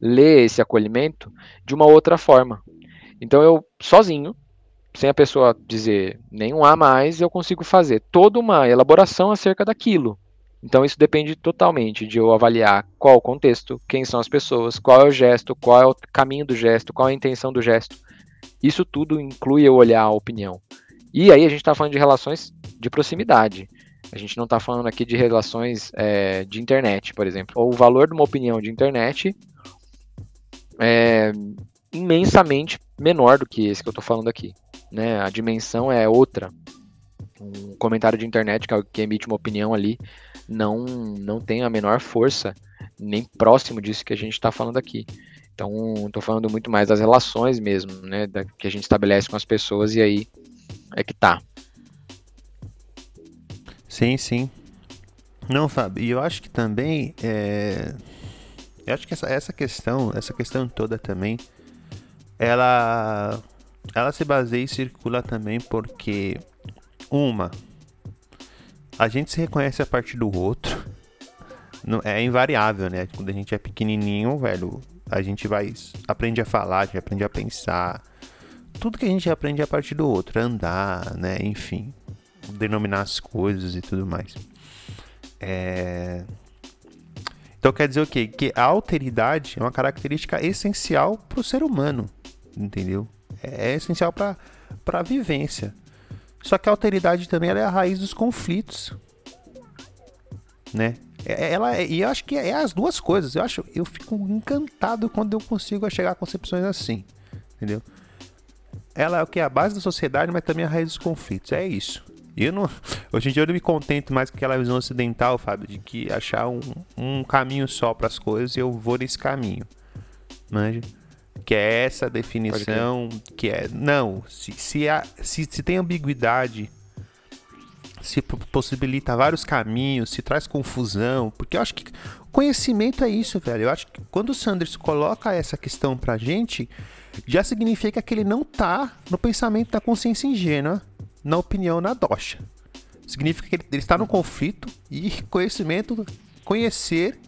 ler esse acolhimento de uma outra forma. Então eu, sozinho, sem a pessoa dizer nenhum A mais, eu consigo fazer toda uma elaboração acerca daquilo. Então isso depende totalmente de eu avaliar qual o contexto, quem são as pessoas, qual é o gesto, qual é o caminho do gesto, qual é a intenção do gesto. Isso tudo inclui eu olhar a opinião. E aí a gente está falando de relações de proximidade. A gente não está falando aqui de relações é, de internet, por exemplo. O valor de uma opinião de internet é imensamente menor do que esse que eu estou falando aqui. Né? A dimensão é outra. Um comentário de internet que, que emite uma opinião ali não, não tem a menor força, nem próximo disso que a gente está falando aqui. Então, estou falando muito mais das relações mesmo, né, da, que a gente estabelece com as pessoas e aí é que tá. Sim, sim. Não, Fábio, e eu acho que também é... eu acho que essa, essa questão, essa questão toda também, ela ela se baseia e circula também porque uma a gente se reconhece a partir do outro. É invariável, né? Quando a gente é pequenininho, velho, a gente vai aprende a falar, a gente aprende a pensar. Tudo que a gente aprende é a partir do outro, andar, né? Enfim, denominar as coisas e tudo mais. É... Então quer dizer o quê? Que a alteridade é uma característica essencial para o ser humano, entendeu? É essencial para a vivência. Só que a alteridade também é a raiz dos conflitos, né? É, é, ela, e eu acho que é as duas coisas. Eu acho, eu fico encantado quando eu consigo chegar a concepções assim, entendeu? Ela é o que é a base da sociedade, mas também a raiz dos conflitos. É isso. Eu não, hoje em dia eu não me contento mais com aquela visão ocidental, Fábio, de que achar um, um caminho só para as coisas e eu vou nesse caminho. Manja? que é essa definição, que é não, se, se, há, se, se tem ambiguidade, se possibilita vários caminhos, se traz confusão, porque eu acho que conhecimento é isso, velho. Eu acho que quando o Sanders coloca essa questão pra gente, já significa que ele não tá no pensamento da consciência ingênua, na opinião na doxa. Significa que ele, ele está no conflito e conhecimento, conhecer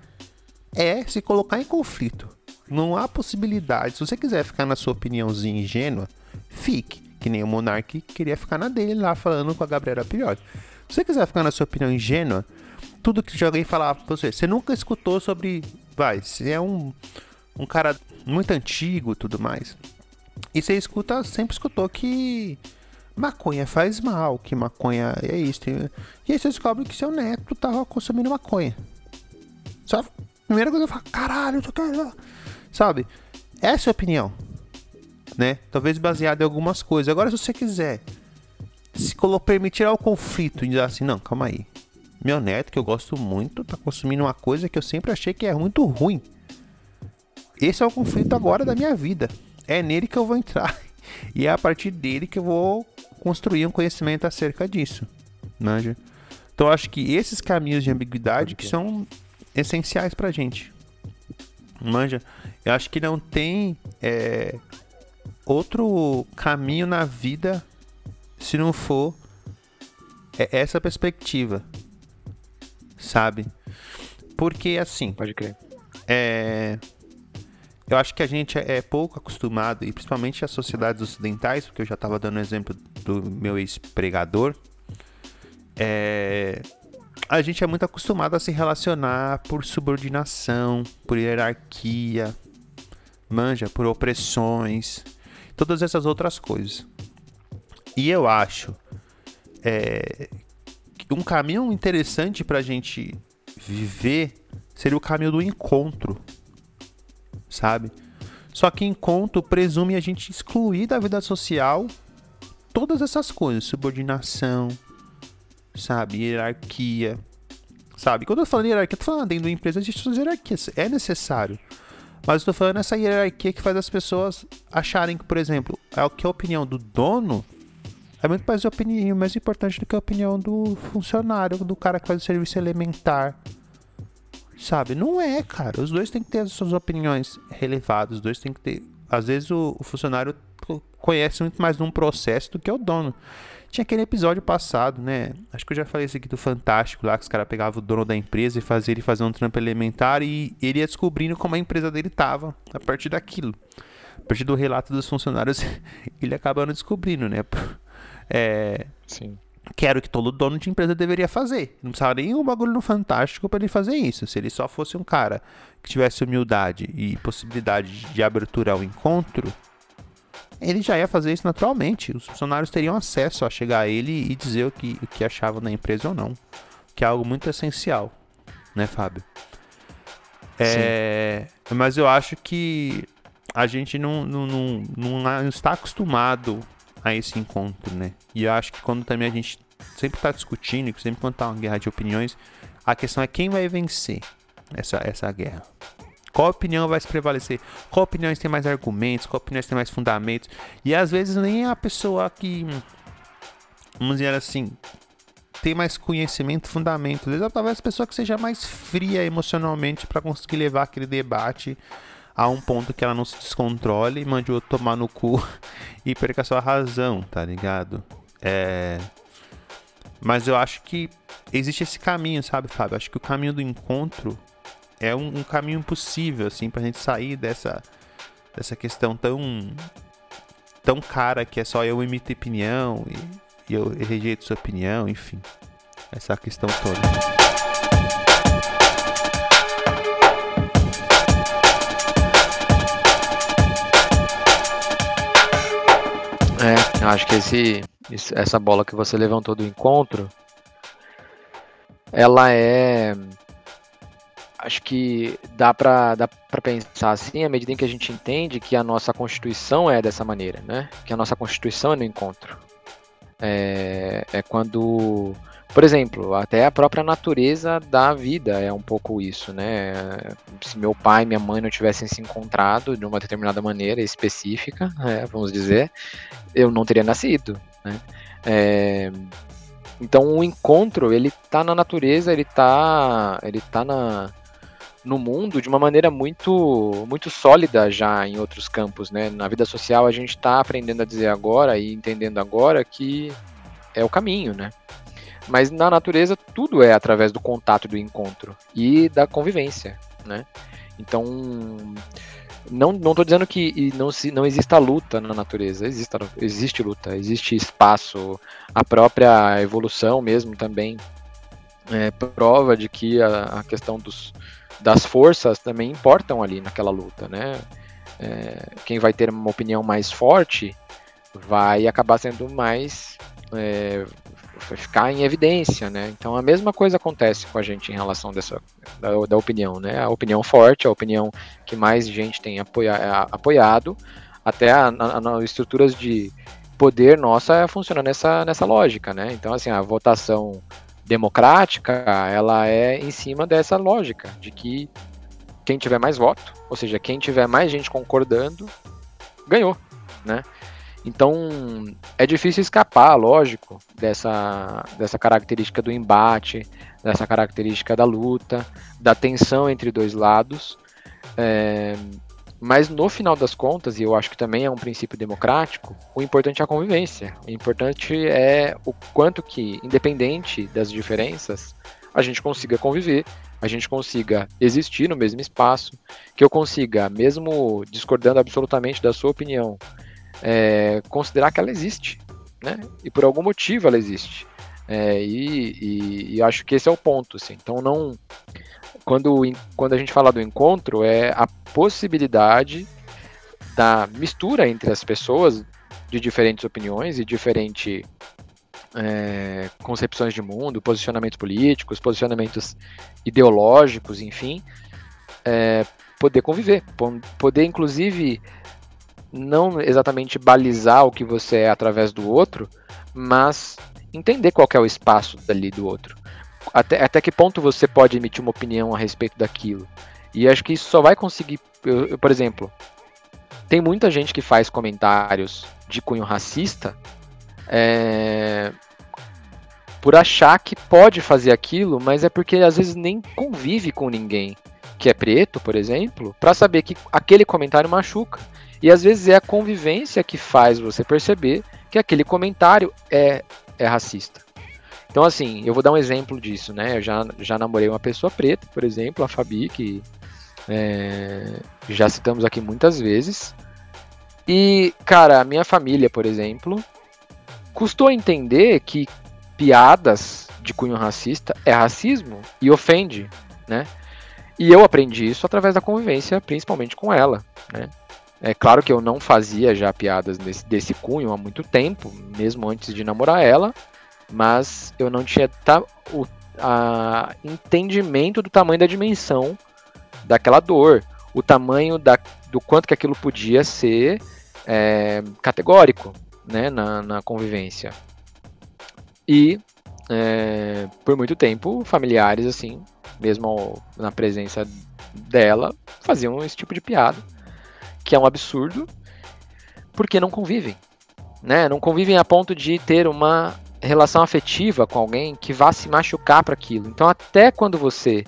é se colocar em conflito. Não há possibilidade. Se você quiser ficar na sua opiniãozinha ingênua, fique. Que nem o Monark queria ficar na dele lá falando com a Gabriela Priori. Se você quiser ficar na sua opinião ingênua, tudo que alguém falar pra você, você nunca escutou sobre. Vai, você é um, um cara muito antigo tudo mais. E você escuta, sempre escutou que maconha faz mal, que maconha é isso. E aí você descobre que seu neto tava consumindo maconha. Só primeira coisa eu falo, caralho, eu quero Sabe? Essa é a opinião. Né? Talvez baseada em algumas coisas. Agora, se você quiser se permitir ao conflito e dizer assim, não, calma aí. Meu neto, que eu gosto muito, tá consumindo uma coisa que eu sempre achei que é muito ruim. Esse é o conflito agora da minha vida. É nele que eu vou entrar. <laughs> E é a partir dele que eu vou construir um conhecimento acerca disso. Manja? Então acho que esses caminhos de ambiguidade que são essenciais pra gente. Manja? Eu acho que não tem é, outro caminho na vida se não for é, essa perspectiva, sabe? Porque assim. Pode crer. É, eu acho que a gente é pouco acostumado, e principalmente as sociedades ocidentais, porque eu já estava dando exemplo do meu ex-pregador. É, a gente é muito acostumado a se relacionar por subordinação, por hierarquia, manja, por opressões, todas essas outras coisas. E eu acho é, um caminho interessante para a gente viver seria o caminho do encontro, sabe? Só que encontro presume a gente excluir da vida social todas essas coisas, subordinação, sabe, hierarquia, sabe? Quando eu falo hierarquia, eu tô falando dentro da empresa existe suas hierarquias, é necessário. Mas eu tô falando essa hierarquia que faz as pessoas acharem que, por exemplo, é o que a opinião do dono é muito mais opinião mais importante do que a opinião do funcionário, do cara que faz o serviço elementar. Sabe? Não é, cara. Os dois têm que ter as suas opiniões relevadas. Os dois têm que ter. Às vezes o, o funcionário conhece muito mais um processo do que o dono. Tinha aquele episódio passado, né? Acho que eu já falei isso aqui do Fantástico lá, que os caras pegavam o dono da empresa e faziam ele fazer um trampo elementar e ele ia descobrindo como a empresa dele tava a partir daquilo. a partir do relato dos funcionários, <laughs> ele acaba não descobrindo, né? É, Sim. Que era o que todo dono de empresa deveria fazer. Não precisava nem um bagulho no fantástico para ele fazer isso. Se ele só fosse um cara que tivesse humildade e possibilidade de abertura ao encontro, ele já ia fazer isso naturalmente. Os funcionários teriam acesso a chegar a ele e dizer o que, o que achavam da empresa ou não. Que é algo muito essencial, né, Fábio? É, mas eu acho que a gente não, não, não, não, está acostumado a esse encontro, né? E eu acho que quando também a gente sempre está discutindo, sempre quando está uma guerra de opiniões, a questão é quem vai vencer essa, essa guerra. Qual opinião vai se prevalecer? Qual opinião tem mais argumentos? Qual opinião tem mais fundamentos? E às vezes nem é a pessoa que, vamos dizer assim, tem mais conhecimento, fundamento. Às vezes talvez a pessoa que seja mais fria emocionalmente para conseguir levar aquele debate a um ponto que ela não se descontrole e mande o outro tomar no cu <laughs> e perca sua razão, tá ligado? É. Mas eu acho que existe esse caminho, sabe, Fábio? Acho que o caminho do encontro é um, um caminho possível, assim, pra gente sair dessa, dessa questão tão, tão cara que é só eu emito opinião e, e eu rejeito sua opinião, enfim. Essa questão toda. É, eu acho que esse, essa bola que você levantou do encontro, ela é acho que dá para dá pensar assim à medida em que a gente entende que a nossa constituição é dessa maneira, né? Que a nossa constituição é no encontro. É, é quando, por exemplo, até a própria natureza da vida é um pouco isso, né? Se meu pai e minha mãe não tivessem se encontrado de uma determinada maneira específica, é, vamos dizer, eu não teria nascido, né? É, então o encontro ele tá na natureza, ele tá, ele tá na, no mundo de uma maneira muito muito sólida já em outros campos, né? Na vida social a gente está aprendendo a dizer agora e entendendo agora que é o caminho, né? Mas na natureza tudo é através do contato, do encontro e da convivência, né? Então não não estou dizendo que não se não exista luta na natureza, existe existe luta, existe espaço, a própria evolução mesmo também é prova de que a, a questão dos das forças também importam ali naquela luta, né? É, quem vai ter uma opinião mais forte vai acabar sendo mais é, ficar em evidência, né? Então a mesma coisa acontece com a gente em relação dessa da, da opinião, né? A opinião forte, a opinião que mais gente tem apoia, apoiado, até a, a, a, estruturas de poder nossa funciona nessa nessa lógica, né? Então assim a votação democrática, ela é em cima dessa lógica de que quem tiver mais voto, ou seja, quem tiver mais gente concordando, ganhou, né? Então é difícil escapar, lógico, dessa, dessa característica do embate, dessa característica da luta, da tensão entre dois lados. É, mas no final das contas, e eu acho que também é um princípio democrático, o importante é a convivência. O importante é o quanto que, independente das diferenças, a gente consiga conviver, a gente consiga existir no mesmo espaço, que eu consiga, mesmo discordando absolutamente da sua opinião, é, considerar que ela existe, né? E por algum motivo ela existe. É, e, e, e, acho que esse é o ponto, assim. Então não quando, quando a gente fala do encontro, é a possibilidade da mistura entre as pessoas de diferentes opiniões e diferentes é, concepções de mundo, posicionamentos políticos, posicionamentos ideológicos, enfim, é, poder conviver, poder inclusive não exatamente balizar o que você é através do outro, mas entender qual é o espaço dali do outro até, até que ponto você pode emitir uma opinião a respeito daquilo. E acho que isso só vai conseguir, eu, eu, por exemplo, tem muita gente que faz comentários de cunho racista é, por achar que pode fazer aquilo, mas é porque às vezes nem convive com ninguém que é preto, por exemplo, para saber que aquele comentário machuca. E às vezes é a convivência que faz você perceber que aquele comentário é, é racista. Então, assim, eu vou dar um exemplo disso, né? Eu já, já namorei uma pessoa preta, por exemplo, a Fabi, que é, já citamos aqui muitas vezes. E, cara, a minha família, por exemplo, custou entender que piadas de cunho racista é racismo e ofende, né? E eu aprendi isso através da convivência, principalmente com ela, né? É claro que eu não fazia já piadas desse, desse cunho há muito tempo, mesmo antes de namorar ela, mas eu não tinha ta, o a, entendimento do tamanho da dimensão daquela dor, o tamanho da, do quanto que aquilo podia ser é, categórico né, na, na convivência. E é, por muito tempo, familiares, assim, mesmo na presença dela, faziam esse tipo de piada, que é um absurdo, porque não convivem. Né? Não convivem a ponto de ter uma relação afetiva com alguém que vá se machucar para aquilo. Então, até quando você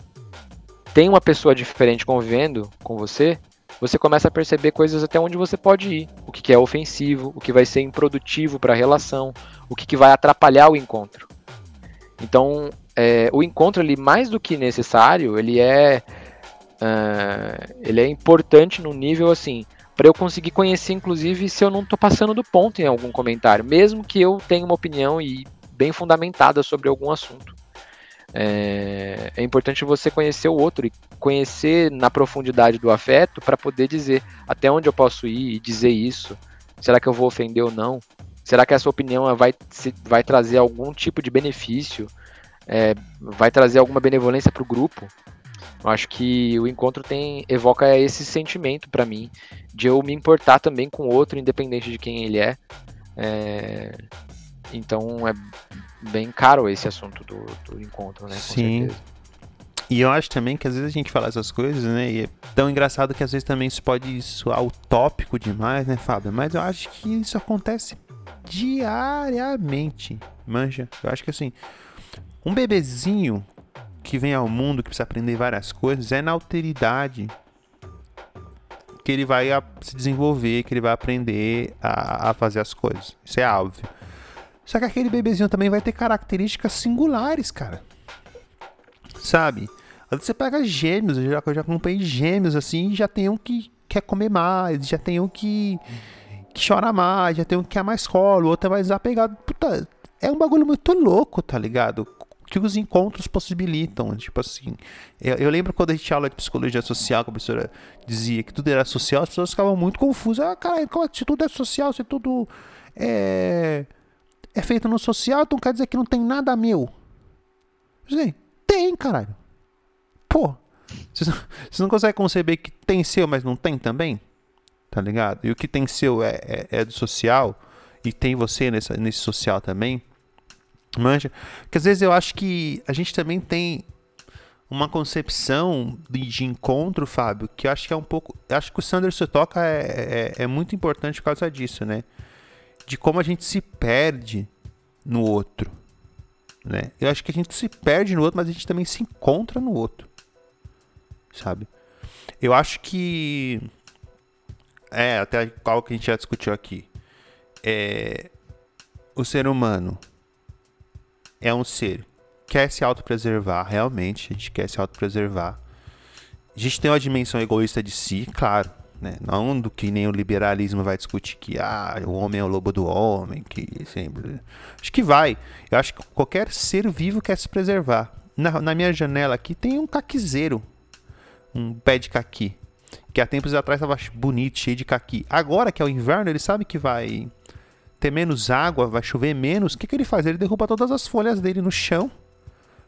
tem uma pessoa diferente convivendo com você, você começa a perceber coisas até onde você pode ir. O que, que é ofensivo, o que vai ser improdutivo para a relação, o que, que vai atrapalhar o encontro. Então, é, o encontro, ele mais do que necessário, ele é, uh, ele é importante no nível assim, para eu conseguir conhecer, inclusive, se eu não estou passando do ponto em algum comentário, mesmo que eu tenha uma opinião e bem fundamentada sobre algum assunto. É, é, importante você conhecer o outro e conhecer na profundidade do afeto para poder dizer até onde eu posso ir e dizer isso. Será que eu vou ofender ou não? Será que essa opinião vai, vai trazer algum tipo de benefício? É, vai trazer alguma benevolência para o grupo? Eu acho que o encontro tem evoca esse sentimento para mim de eu me importar também com o outro, independente de quem ele é. é então é bem caro esse assunto do, do encontro, né? Com Sim. Certeza. E eu acho também que às vezes a gente fala essas coisas, né? E é tão engraçado que às vezes também isso pode soar utópico demais, né, Fábio? Mas eu acho que isso acontece diariamente, manja. Eu acho que assim, um bebezinho que vem ao mundo, que precisa aprender várias coisas, é na alteridade que ele vai se desenvolver, que ele vai aprender a, a fazer as coisas. Isso é óbvio. Só que aquele bebezinho também vai ter características singulares, cara. Sabe? Às vezes você pega gêmeos, eu já, eu já acompanhei gêmeos assim, já tem um que quer comer mais, já tem um que, que chora mais, já tem um que quer mais colo, o outro é mais apegado. Puta, é um bagulho muito louco, tá ligado? Que os encontros possibilitam. Tipo assim, eu, eu lembro quando a gente aula de psicologia social, que a professora dizia que tudo era social, as pessoas ficavam muito confusas. Ah, cara, como, é se tudo é social, se tudo é é feito no social, então quer dizer que não tem nada meu. Sim, tem, caralho. Pô, você não, não consegue conceber que tem seu, mas não tem também? Tá ligado? E o que tem seu é, é, é do social, e tem você nessa, nesse social também. Manja? Porque às vezes eu acho que a gente também tem uma concepção de, de, encontro, Fábio, que eu acho que é um pouco. Acho que o Sanderson toca é, é, é muito importante por causa disso, né? de como a gente se perde no outro. Né? Eu acho que a gente se perde no outro, mas a gente também se encontra no outro. Sabe? Eu acho que. É, até qual que a gente já discutiu aqui. É, o ser humano é um ser que quer se autopreservar, realmente, a gente quer se autopreservar. A gente tem uma dimensão egoísta de si, claro. Né? Não do que nem o liberalismo vai discutir que ah, o homem é o lobo do homem, que sempre. Acho que vai. Eu acho que qualquer ser vivo quer se preservar. Na, na minha janela aqui tem um caquizeiro, um pé de caqui, que há tempos atrás estava bonito, cheio de caqui. Agora que é o inverno, ele sabe que vai ter menos água, vai chover menos. O que, que ele faz? Ele derruba todas as folhas dele no chão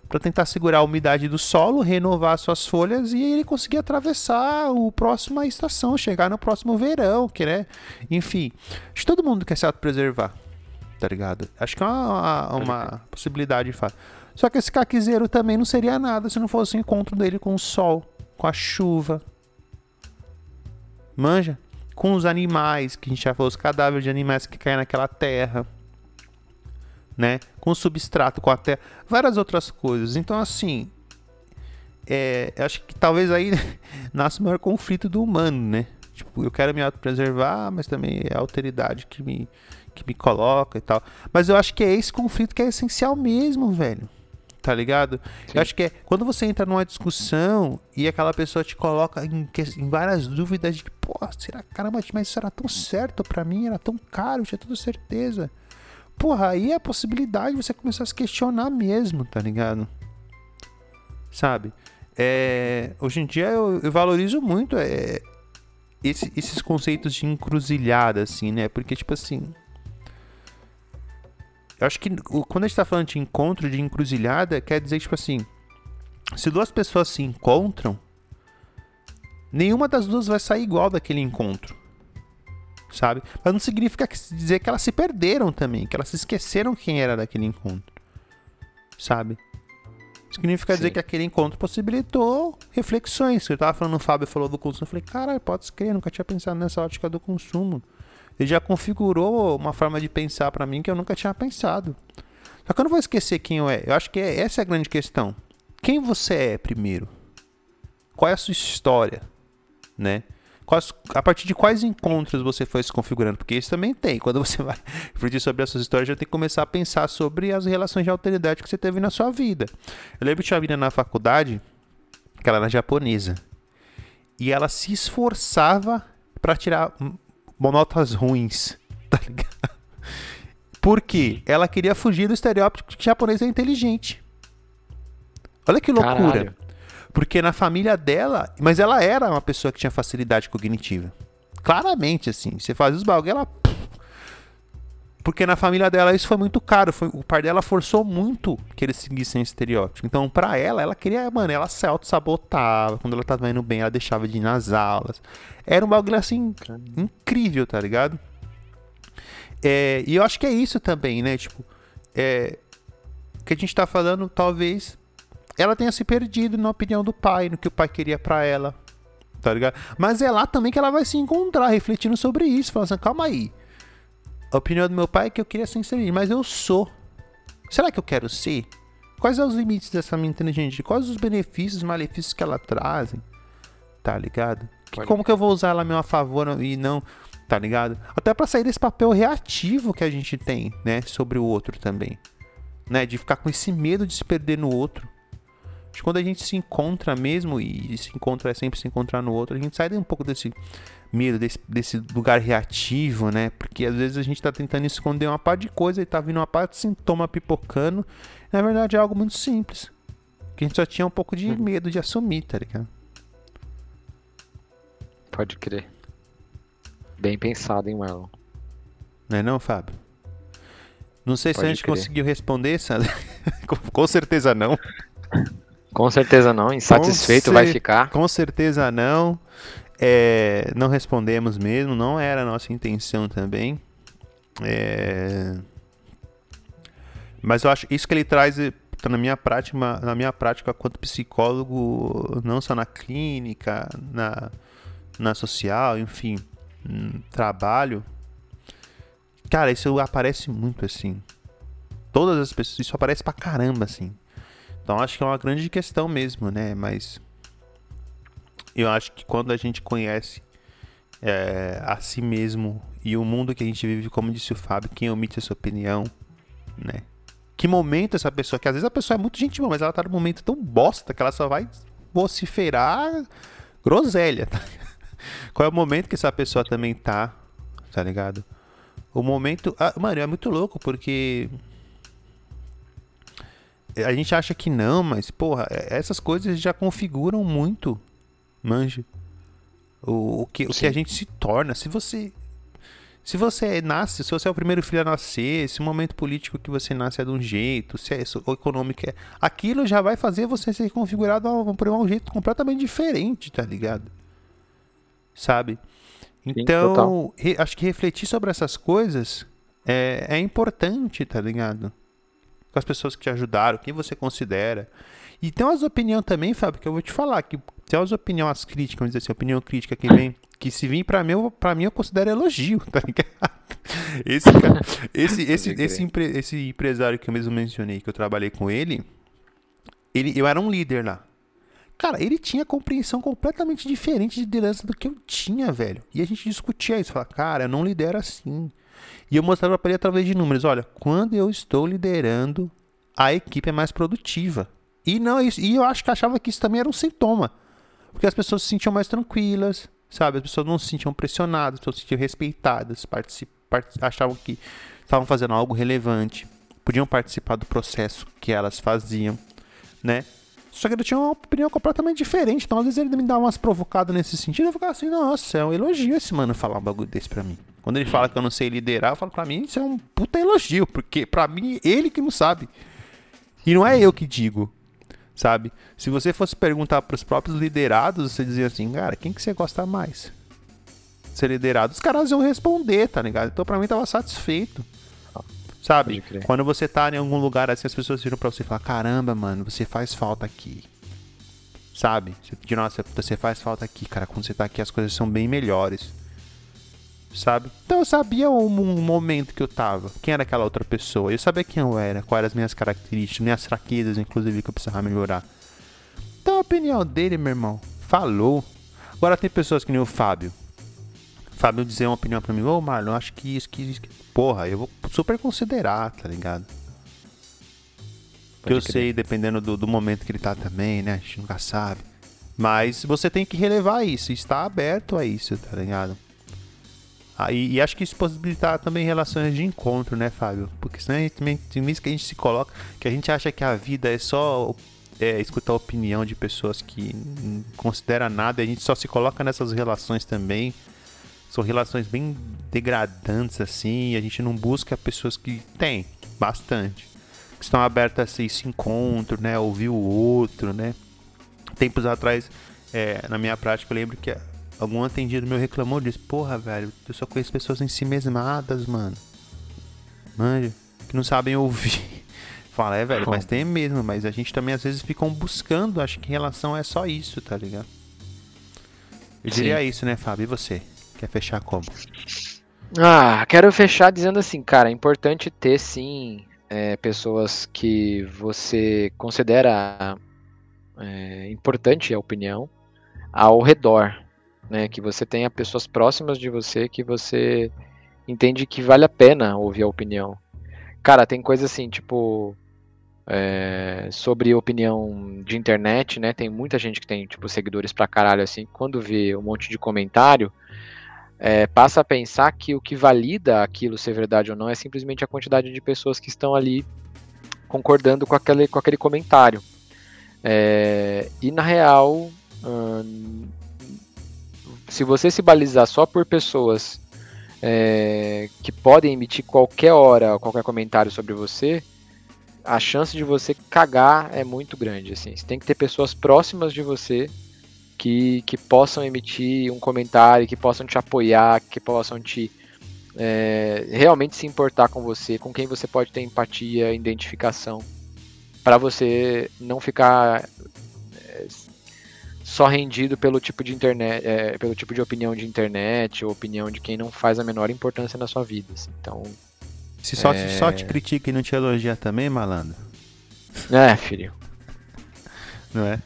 para tentar segurar a umidade do solo, renovar suas folhas e ele conseguir atravessar o próxima estação, chegar no próximo verão, que né? Enfim, acho que todo mundo quer se autopreservar, tá ligado? Acho que é uma, uma possibilidade de fato. Só que esse caquizeiro também não seria nada se não fosse o encontro dele com o sol, com a chuva. Manja? Com os animais, que a gente já falou, os cadáveres de animais que caem naquela terra né? Com substrato, com a terra, várias outras coisas. Então, assim, é, acho que talvez aí <laughs> nasce o maior conflito do humano, né? Tipo, eu quero me autopreservar, mas também é a alteridade que me, que me coloca e tal. Mas eu acho que é esse conflito que é essencial mesmo, velho. Tá ligado? Sim. Eu acho que é quando você entra numa discussão e aquela pessoa te coloca em, em várias dúvidas de, pô, será, caramba, mas isso era tão certo para mim, era tão caro, tinha toda certeza. Porra, aí é a possibilidade de você começar a se questionar mesmo, tá ligado? Sabe? É, hoje em dia eu, eu valorizo muito é, esse, esses conceitos de encruzilhada, assim, né? Porque, tipo assim. Eu acho que quando a gente tá falando de encontro, de encruzilhada, quer dizer, tipo assim. Se duas pessoas se encontram, nenhuma das duas vai sair igual daquele encontro. Sabe? Mas não significa dizer que elas se perderam também, que elas se esqueceram quem era daquele encontro. Sabe? Significa Sim. dizer que aquele encontro possibilitou reflexões. Eu tava falando, o Fábio falou do consumo. Eu falei, cara, pode crer, nunca tinha pensado nessa ótica do consumo. Ele já configurou uma forma de pensar para mim que eu nunca tinha pensado. Só que eu não vou esquecer quem eu é. Eu acho que é, essa é a grande questão. Quem você é primeiro? Qual é a sua história? Né? Quais, a partir de quais encontros você foi se configurando? Porque isso também tem. Quando você <laughs> vai refletir sobre essas histórias, já tem que começar a pensar sobre as relações de autoridade que você teve na sua vida. Eu lembro tinha uma menina na faculdade, que ela era japonesa. E ela se esforçava para tirar notas ruins, <laughs> tá ligado? Por quê? Ela queria fugir do estereótipo que japonês é inteligente. Olha que loucura. Caralho. Porque na família dela, mas ela era uma pessoa que tinha facilidade cognitiva. Claramente, assim. Você faz os bagulho, ela. Porque na família dela isso foi muito caro. Foi, o pai dela forçou muito que eles seguissem esse estereótipo. Então, pra ela, ela queria, mano, ela se auto-sabotava. Quando ela tava indo bem, ela deixava de ir nas aulas. Era um bagulho assim, incrível, tá ligado? É, e eu acho que é isso também, né? Tipo, é, que a gente tá falando, talvez, ela tenha se perdido na opinião do pai, no que o pai queria para ela. Tá ligado? Mas é lá também que ela vai se encontrar, refletindo sobre isso, falando assim, calma aí. A opinião do meu pai é que eu queria ser infeliz, mas eu sou. Será que eu quero ser? Quais são os limites dessa minha inteligência? Quais os benefícios, malefícios que ela trazem? Tá ligado? Que, como que eu vou usar ela a meu favor e não, tá ligado? Até para sair desse papel reativo que a gente tem, né, sobre o outro também, né, de ficar com esse medo de se perder no outro quando a gente se encontra mesmo, e se encontra é sempre se encontrar no outro, a gente sai um pouco desse medo, desse, desse lugar reativo, né? Porque às vezes a gente tá tentando esconder uma parte de coisa e tá vindo uma parte de sintoma pipocando. Na verdade é algo muito simples. Que a gente só tinha um pouco de hum. medo de assumir, tá ligado? Pode crer. Bem pensado, hein, Marlon? Não é não, Fábio? Não sei Pode se a gente crer. conseguiu responder, Sandra. <laughs> Com certeza não. Com certeza não, insatisfeito vai ficar. Com certeza não. É, não respondemos mesmo, não era a nossa intenção também. É... Mas eu acho isso que ele traz tá na minha prática, na minha prática quanto psicólogo, não só na clínica, na, na social, enfim, trabalho. Cara, isso aparece muito assim. Todas as pessoas, isso aparece pra caramba assim. Então acho que é uma grande questão mesmo, né? Mas eu acho que quando a gente conhece é, a si mesmo e o mundo que a gente vive, como disse o Fábio, quem omite essa opinião, né? Que momento essa pessoa, que às vezes a pessoa é muito gentil, mas ela tá num momento tão bosta que ela só vai vociferar groselha. Tá? <laughs> Qual é o momento que essa pessoa também tá, tá ligado? O momento. Ah, mano, é muito louco porque a gente acha que não, mas, porra, é, essas coisas já configuram muito, manja. O, o, que, o que a gente se torna. Se você. Se você nasce, se você é o primeiro filho a nascer, se o momento político que você nasce é de um jeito, se é o econômico é. Aquilo já vai fazer você ser configurado por um jeito completamente diferente, tá ligado? Sabe? Então, Sim, re, acho que refletir sobre essas coisas é, é importante, tá ligado? com as pessoas que te ajudaram, quem você considera. E tem umas opiniões também, Fábio, que eu vou te falar, que tem umas opiniões críticas, vamos dizer assim, opinião crítica que vem, que se vir para mim, para mim eu considero elogio, tá ligado? <laughs> Esse, cara, esse, esse, esse, empre, esse empresário que eu mesmo mencionei, que eu trabalhei com ele, ele, eu era um líder lá. Cara, ele tinha compreensão completamente diferente de liderança do que eu tinha, velho. E a gente discutia isso. Falava, cara, eu não lidero assim. E eu mostrava para ele através de números: olha, quando eu estou liderando a equipe é mais produtiva. E não, e eu acho que achava que isso também era um sintoma. Porque as pessoas se sentiam mais tranquilas, sabe? As pessoas não se sentiam pressionadas, as pessoas se sentiam respeitadas, achavam que estavam fazendo algo relevante, podiam participar do processo que elas faziam, né? Só que ele tinha uma opinião completamente diferente. Então, às vezes, ele me dá umas provocadas nesse sentido. Eu ficava assim, nossa, é um elogio esse mano falar um bagulho desse pra mim. Quando ele fala que eu não sei liderar, eu falo pra mim, isso é um puta elogio. Porque pra mim, ele que não sabe. E não é eu que digo, sabe? Se você fosse perguntar pros próprios liderados, você dizia assim, cara, quem que você gosta mais? Ser liderado. Os caras iam responder, tá ligado? Então, pra mim, tava satisfeito. Sabe? Quando você tá em algum lugar assim, as pessoas viram pra você e falam: Caramba, mano, você faz falta aqui. Sabe? Você- De nossa, você faz falta aqui, cara. Quando você tá aqui, as coisas são bem melhores. Sabe? Então eu sabia o mo- momento que eu tava. Quem era aquela outra pessoa. Eu sabia quem eu era, quais eram as minhas características, minhas fraquezas, inclusive, que eu precisava melhorar. Então a opinião dele, meu irmão, falou. Agora tem pessoas que nem o Fábio. Fábio dizer uma opinião pra mim, ô Marlon, acho que isso, que isso. que-" Porra, eu vou super considerar, tá ligado? Porque eu crer. sei, dependendo do, do momento que ele tá também, né? A gente nunca sabe. Mas você tem que relevar isso, estar aberto a isso, tá ligado? Aí, e acho que isso possibilitar também relações de encontro, né, Fábio? Porque senão a gente, também- tem vezes que a gente se coloca, que a gente acha que a vida é só é, escutar a opinião de pessoas que não considera nada, e a gente só se coloca nessas relações também. São relações bem degradantes, assim, e a gente não busca pessoas que tem bastante. Que estão abertas a esse encontro, né? Ouvir o outro, né? Tempos atrás, é, na minha prática, eu lembro que algum atendido meu reclamou disso. Porra, velho, eu só conheço pessoas em si mesmadas, mano. Mano, que não sabem ouvir. <laughs> Fala, é, velho, mas tem mesmo, mas a gente também às vezes ficam buscando, acho que em relação é só isso, tá ligado? Eu Sim. diria isso, né, Fábio? E você? Quer fechar como? Ah, quero fechar dizendo assim, cara, é importante ter sim é, pessoas que você considera é, importante a opinião ao redor, né? Que você tenha pessoas próximas de você que você entende que vale a pena ouvir a opinião. Cara, tem coisa assim, tipo é, sobre opinião de internet, né? Tem muita gente que tem tipo seguidores pra caralho assim. Quando vê um monte de comentário é, passa a pensar que o que valida aquilo ser verdade ou não é simplesmente a quantidade de pessoas que estão ali concordando com aquele, com aquele comentário. É, e na real, hum, se você se balizar só por pessoas é, que podem emitir qualquer hora qualquer comentário sobre você, a chance de você cagar é muito grande. Assim. Você tem que ter pessoas próximas de você que, que possam emitir um comentário, que possam te apoiar, que possam te é, realmente se importar com você, com quem você pode ter empatia, identificação, para você não ficar só rendido pelo tipo de internet, é, pelo tipo de opinião de internet ou opinião de quem não faz a menor importância na sua vida. assim. Então, Se só, É. só te critica e não te elogia também, malandro, é, filho. não é?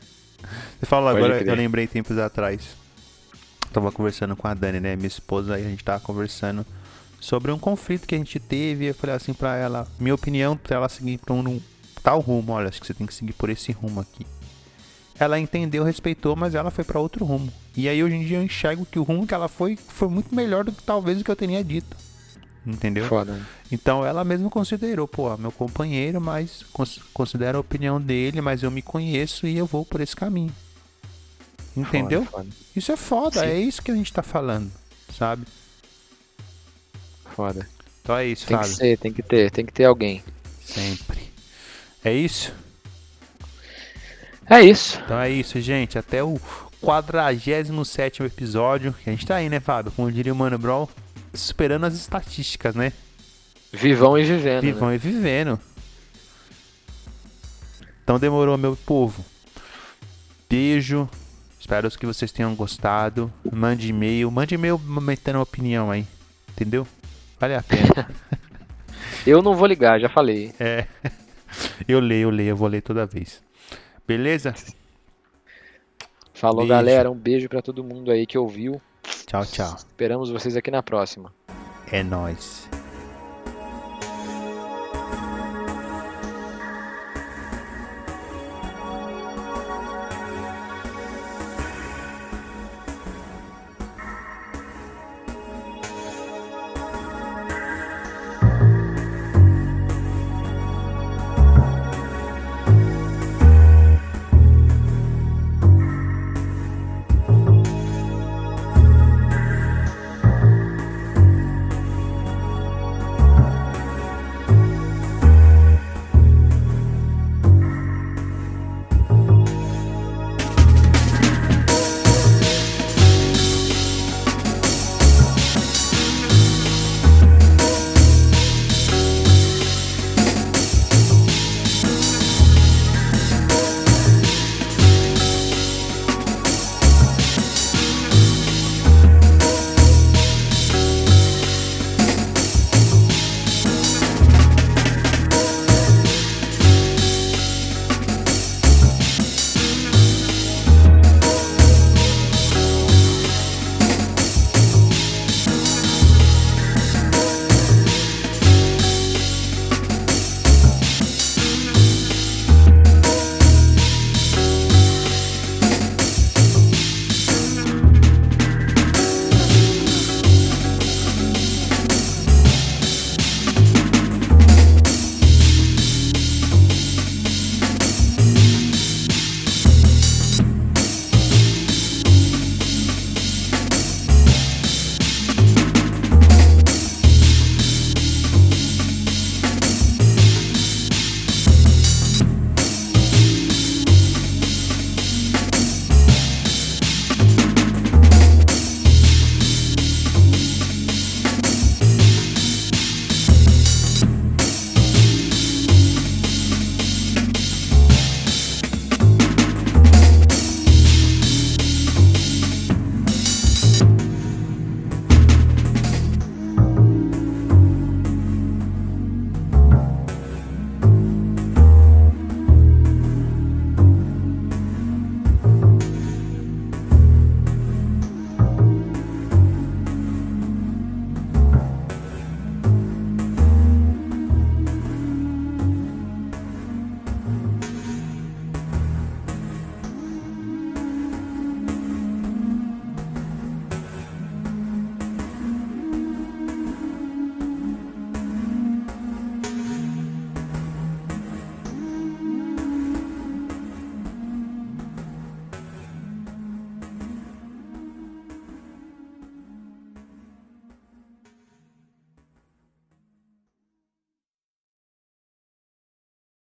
Você fala Pode agora, crer. eu lembrei tempos atrás. Tava conversando com a Dani, né? Minha esposa, aí a gente tava conversando sobre um conflito que a gente teve. Eu falei assim pra ela, minha opinião pra ela seguir pra um tal rumo. Olha, acho que você tem que seguir por esse rumo aqui. Ela entendeu, respeitou, mas ela foi pra outro rumo. E aí hoje em dia eu enxergo que o rumo que ela foi foi muito melhor do que talvez o que eu teria dito. Entendeu? Foda. Então ela mesmo considerou, pô, meu companheiro, mas cons considera a opinião dele, mas eu me conheço e eu vou por esse caminho. Entendeu? Foda, Isso é foda, Sim. é isso que a gente tá falando, sabe? foda. Então é isso, Tem que Fábio. ser, tem que ter, tem que ter alguém. Sempre. É isso? É isso. Então é isso, gente. Até o 47 episódio. Que a gente tá aí, né, Fábio? Como diria o Mano Brawl, superando as estatísticas, né? Vivão e vivendo. né? Vivão e vivendo. Então demorou, meu povo. Beijo. Espero que vocês tenham gostado. Mande e-mail. Mande e-mail metendo opinião aí. Entendeu? Vale a pena. <laughs> <laughs> Eu não vou ligar, já falei. é. Eu leio, eu leio. Eu vou ler toda vez. Beleza? Falou, Beijo. galera. Um beijo pra todo mundo aí que ouviu. Tchau, tchau. Esperamos vocês aqui na próxima. É nóis.